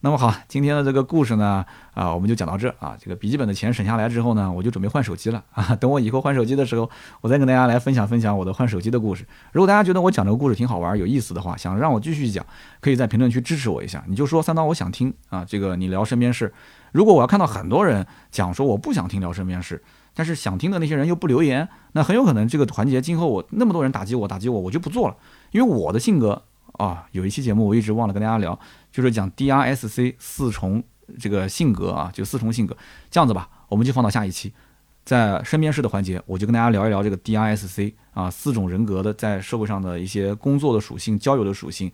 那么好，今天的这个故事呢，啊，我们就讲到这啊。这个笔记本的钱省下来之后呢，我就准备换手机了 (laughs) 啊。等我以后换手机的时候，我再跟大家来分享分享我的换手机的故事。如果大家觉得我讲这个故事挺好玩、有意思的话，想让我继续讲，可以在评论区支持我一下。你就说三刀，我想听啊，这个你聊身边事。如果我要看到很多人讲说我不想听聊身边事，但是想听的那些人又不留言，那很有可能这个环节今后我那么多人打击我、打击我，我就不做了，因为我的性格。啊，有一期节目我一直忘了跟大家聊，就是讲 D R S C 四重这个性格啊，就四重性格。这样子吧，我们就放到下一期，在身边事的环节，我就跟大家聊一聊这个 D R S C 啊四种人格的在社会上的一些工作的属性、交友的属性，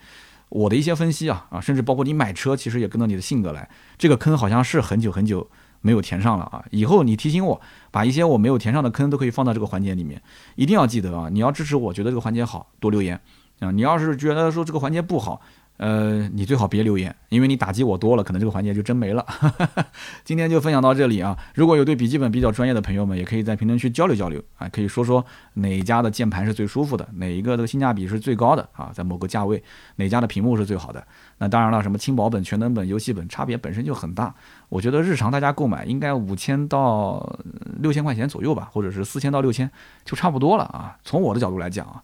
我的一些分析啊啊，甚至包括你买车，其实也跟着你的性格来。这个坑好像是很久很久没有填上了啊，以后你提醒我，把一些我没有填上的坑都可以放到这个环节里面，一定要记得啊，你要支持我，觉得这个环节好多留言。啊，你要是觉得说这个环节不好，呃，你最好别留言，因为你打击我多了，可能这个环节就真没了。(laughs) 今天就分享到这里啊，如果有对笔记本比较专业的朋友们，也可以在评论区交流交流啊，可以说说哪家的键盘是最舒服的，哪一个的性价比是最高的啊，在某个价位，哪家的屏幕是最好的。那当然了，什么轻薄本、全能本、游戏本，差别本身就很大。我觉得日常大家购买应该五千到六千块钱左右吧，或者是四千到六千就差不多了啊。从我的角度来讲啊。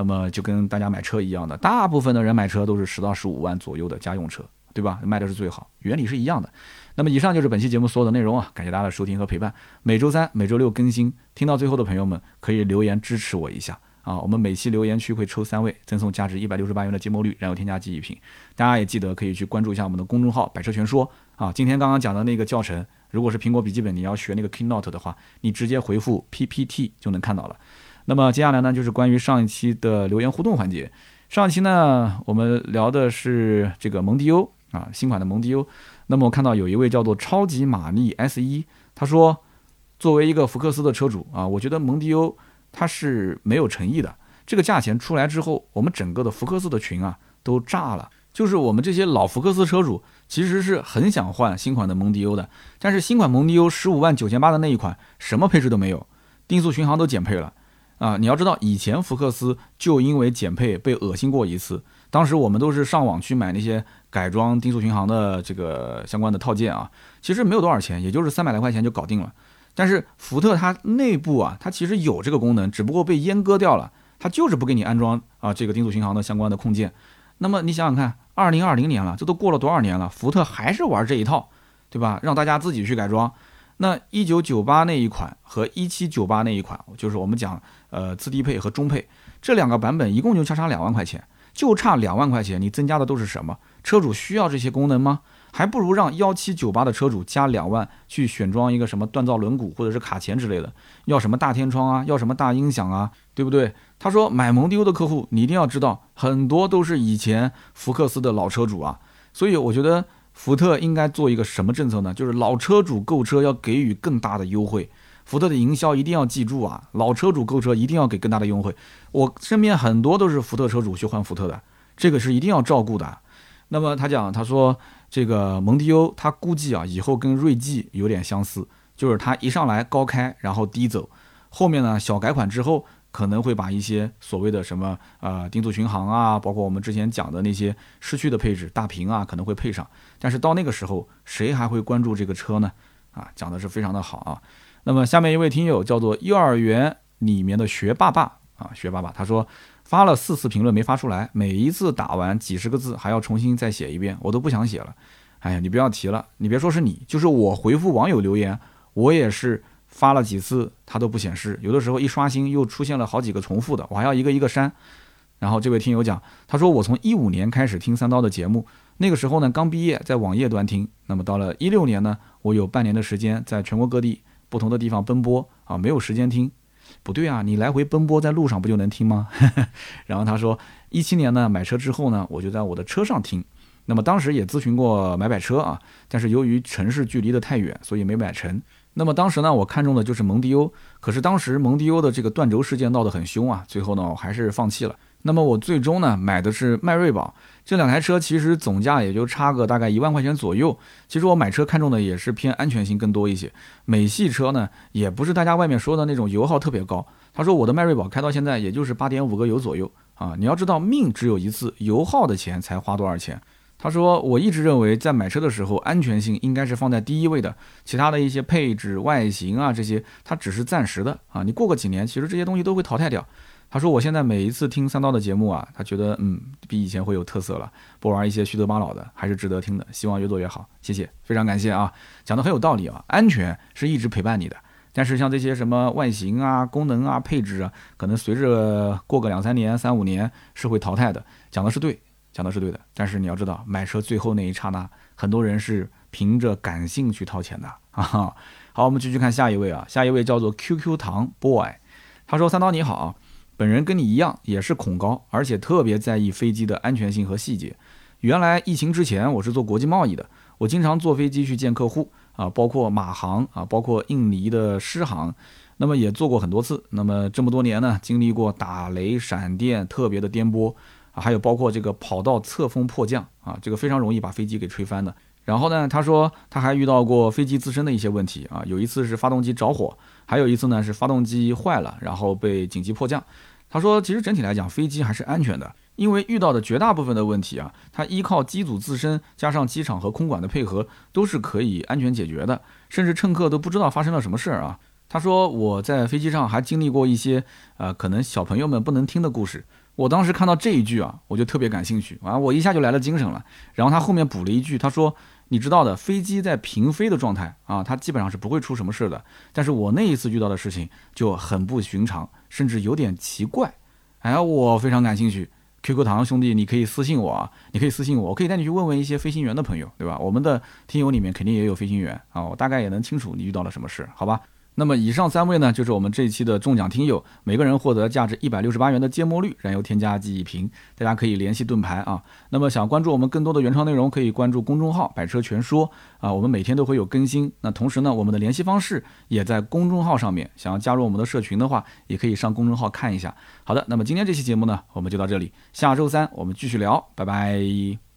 那么就跟大家买车一样的，大部分的人买车都是十到十五万左右的家用车，对吧？卖的是最好，原理是一样的。那么以上就是本期节目所有的内容啊，感谢大家的收听和陪伴。每周三、每周六更新，听到最后的朋友们可以留言支持我一下啊。我们每期留言区会抽三位，赠送价值一百六十八元的节末绿燃油添加剂一瓶。大家也记得可以去关注一下我们的公众号“百车全说”，啊。今天刚刚讲的那个教程，如果是苹果笔记本，你要学那个 Keynote 的话，你直接回复 PPT 就能看到了。那么接下来呢，就是关于上一期的留言互动环节。上一期呢，我们聊的是这个蒙迪欧啊，新款的蒙迪欧。那么我看到有一位叫做超级玛丽 S 一，他说，作为一个福克斯的车主啊，我觉得蒙迪欧它是没有诚意的。这个价钱出来之后，我们整个的福克斯的群啊都炸了。就是我们这些老福克斯车主，其实是很想换新款的蒙迪欧的，但是新款蒙迪欧十五万九千八的那一款，什么配置都没有，定速巡航都减配了。啊，你要知道，以前福克斯就因为减配被恶心过一次。当时我们都是上网去买那些改装定速巡航的这个相关的套件啊，其实没有多少钱，也就是三百来块钱就搞定了。但是福特它内部啊，它其实有这个功能，只不过被阉割掉了，它就是不给你安装啊这个定速巡航的相关的控件。那么你想想看，二零二零年了，这都过了多少年了，福特还是玩这一套，对吧？让大家自己去改装。那一九九八那一款和一七九八那一款，就是我们讲呃次低配和中配这两个版本，一共就相差两万块钱，就差两万块钱，你增加的都是什么？车主需要这些功能吗？还不如让幺七九八的车主加两万去选装一个什么锻造轮毂或者是卡钳之类的，要什么大天窗啊，要什么大音响啊，对不对？他说买蒙迪欧的客户，你一定要知道，很多都是以前福克斯的老车主啊，所以我觉得。福特应该做一个什么政策呢？就是老车主购车要给予更大的优惠。福特的营销一定要记住啊，老车主购车一定要给更大的优惠。我身边很多都是福特车主去换福特的，这个是一定要照顾的。那么他讲，他说这个蒙迪欧，他估计啊，以后跟锐际有点相似，就是它一上来高开，然后低走，后面呢小改款之后。可能会把一些所谓的什么呃定速巡航啊，包括我们之前讲的那些失去的配置大屏啊，可能会配上。但是到那个时候，谁还会关注这个车呢？啊，讲的是非常的好啊。那么下面一位听友叫做幼儿园里面的学霸爸啊，学霸爸，他说发了四次评论没发出来，每一次打完几十个字还要重新再写一遍，我都不想写了。哎呀，你不要提了，你别说是你，就是我回复网友留言，我也是。发了几次它都不显示，有的时候一刷新又出现了好几个重复的，我还要一个一个删。然后这位听友讲，他说我从一五年开始听三刀的节目，那个时候呢刚毕业，在网页端听。那么到了一六年呢，我有半年的时间在全国各地不同的地方奔波啊，没有时间听。不对啊，你来回奔波在路上不就能听吗？(laughs) 然后他说一七年呢买车之后呢，我就在我的车上听。那么当时也咨询过买买车啊，但是由于城市距离的太远，所以没买成。那么当时呢，我看中的就是蒙迪欧，可是当时蒙迪欧的这个断轴事件闹得很凶啊，最后呢，我还是放弃了。那么我最终呢，买的是迈锐宝，这两台车其实总价也就差个大概一万块钱左右。其实我买车看中的也是偏安全性更多一些。美系车呢，也不是大家外面说的那种油耗特别高。他说我的迈锐宝开到现在也就是八点五个油左右啊，你要知道命只有一次，油耗的钱才花多少钱。他说：“我一直认为，在买车的时候，安全性应该是放在第一位的，其他的一些配置、外形啊这些，它只是暂时的啊。你过个几年，其实这些东西都会淘汰掉。”他说：“我现在每一次听三刀的节目啊，他觉得嗯，比以前会有特色了，不玩一些虚头巴脑的，还是值得听的。希望越做越好，谢谢，非常感谢啊，讲的很有道理啊。安全是一直陪伴你的，但是像这些什么外形啊、功能啊、配置啊，可能随着过个两三年、三五年是会淘汰的。讲的是对。”讲的是对的，但是你要知道，买车最后那一刹那，很多人是凭着感性去掏钱的啊。好，我们继续看下一位啊，下一位叫做 QQ 糖 boy，他说：“三刀你好，本人跟你一样也是恐高，而且特别在意飞机的安全性和细节。原来疫情之前我是做国际贸易的，我经常坐飞机去见客户啊，包括马航啊，包括印尼的狮航，那么也做过很多次。那么这么多年呢，经历过打雷、闪电、特别的颠簸啊。”还有包括这个跑道侧风迫降啊，这个非常容易把飞机给吹翻的。然后呢，他说他还遇到过飞机自身的一些问题啊，有一次是发动机着火，还有一次呢是发动机坏了，然后被紧急迫降。他说其实整体来讲飞机还是安全的，因为遇到的绝大部分的问题啊，它依靠机组自身加上机场和空管的配合都是可以安全解决的，甚至乘客都不知道发生了什么事儿啊。他说我在飞机上还经历过一些呃可能小朋友们不能听的故事。我当时看到这一句啊，我就特别感兴趣啊，我一下就来了精神了。然后他后面补了一句，他说：“你知道的，飞机在平飞的状态啊，它基本上是不会出什么事的。但是我那一次遇到的事情就很不寻常，甚至有点奇怪。哎，我非常感兴趣。QQ 糖兄弟，你可以私信我啊，你可以私信我，我可以带你去问问一些飞行员的朋友，对吧？我们的听友里面肯定也有飞行员啊，我大概也能清楚你遇到了什么事，好吧？那么以上三位呢，就是我们这一期的中奖听友，每个人获得价值一百六十八元的芥末绿燃油添加剂一瓶，大家可以联系盾牌啊。那么想关注我们更多的原创内容，可以关注公众号“百车全说”啊，我们每天都会有更新。那同时呢，我们的联系方式也在公众号上面，想要加入我们的社群的话，也可以上公众号看一下。好的，那么今天这期节目呢，我们就到这里，下周三我们继续聊，拜拜。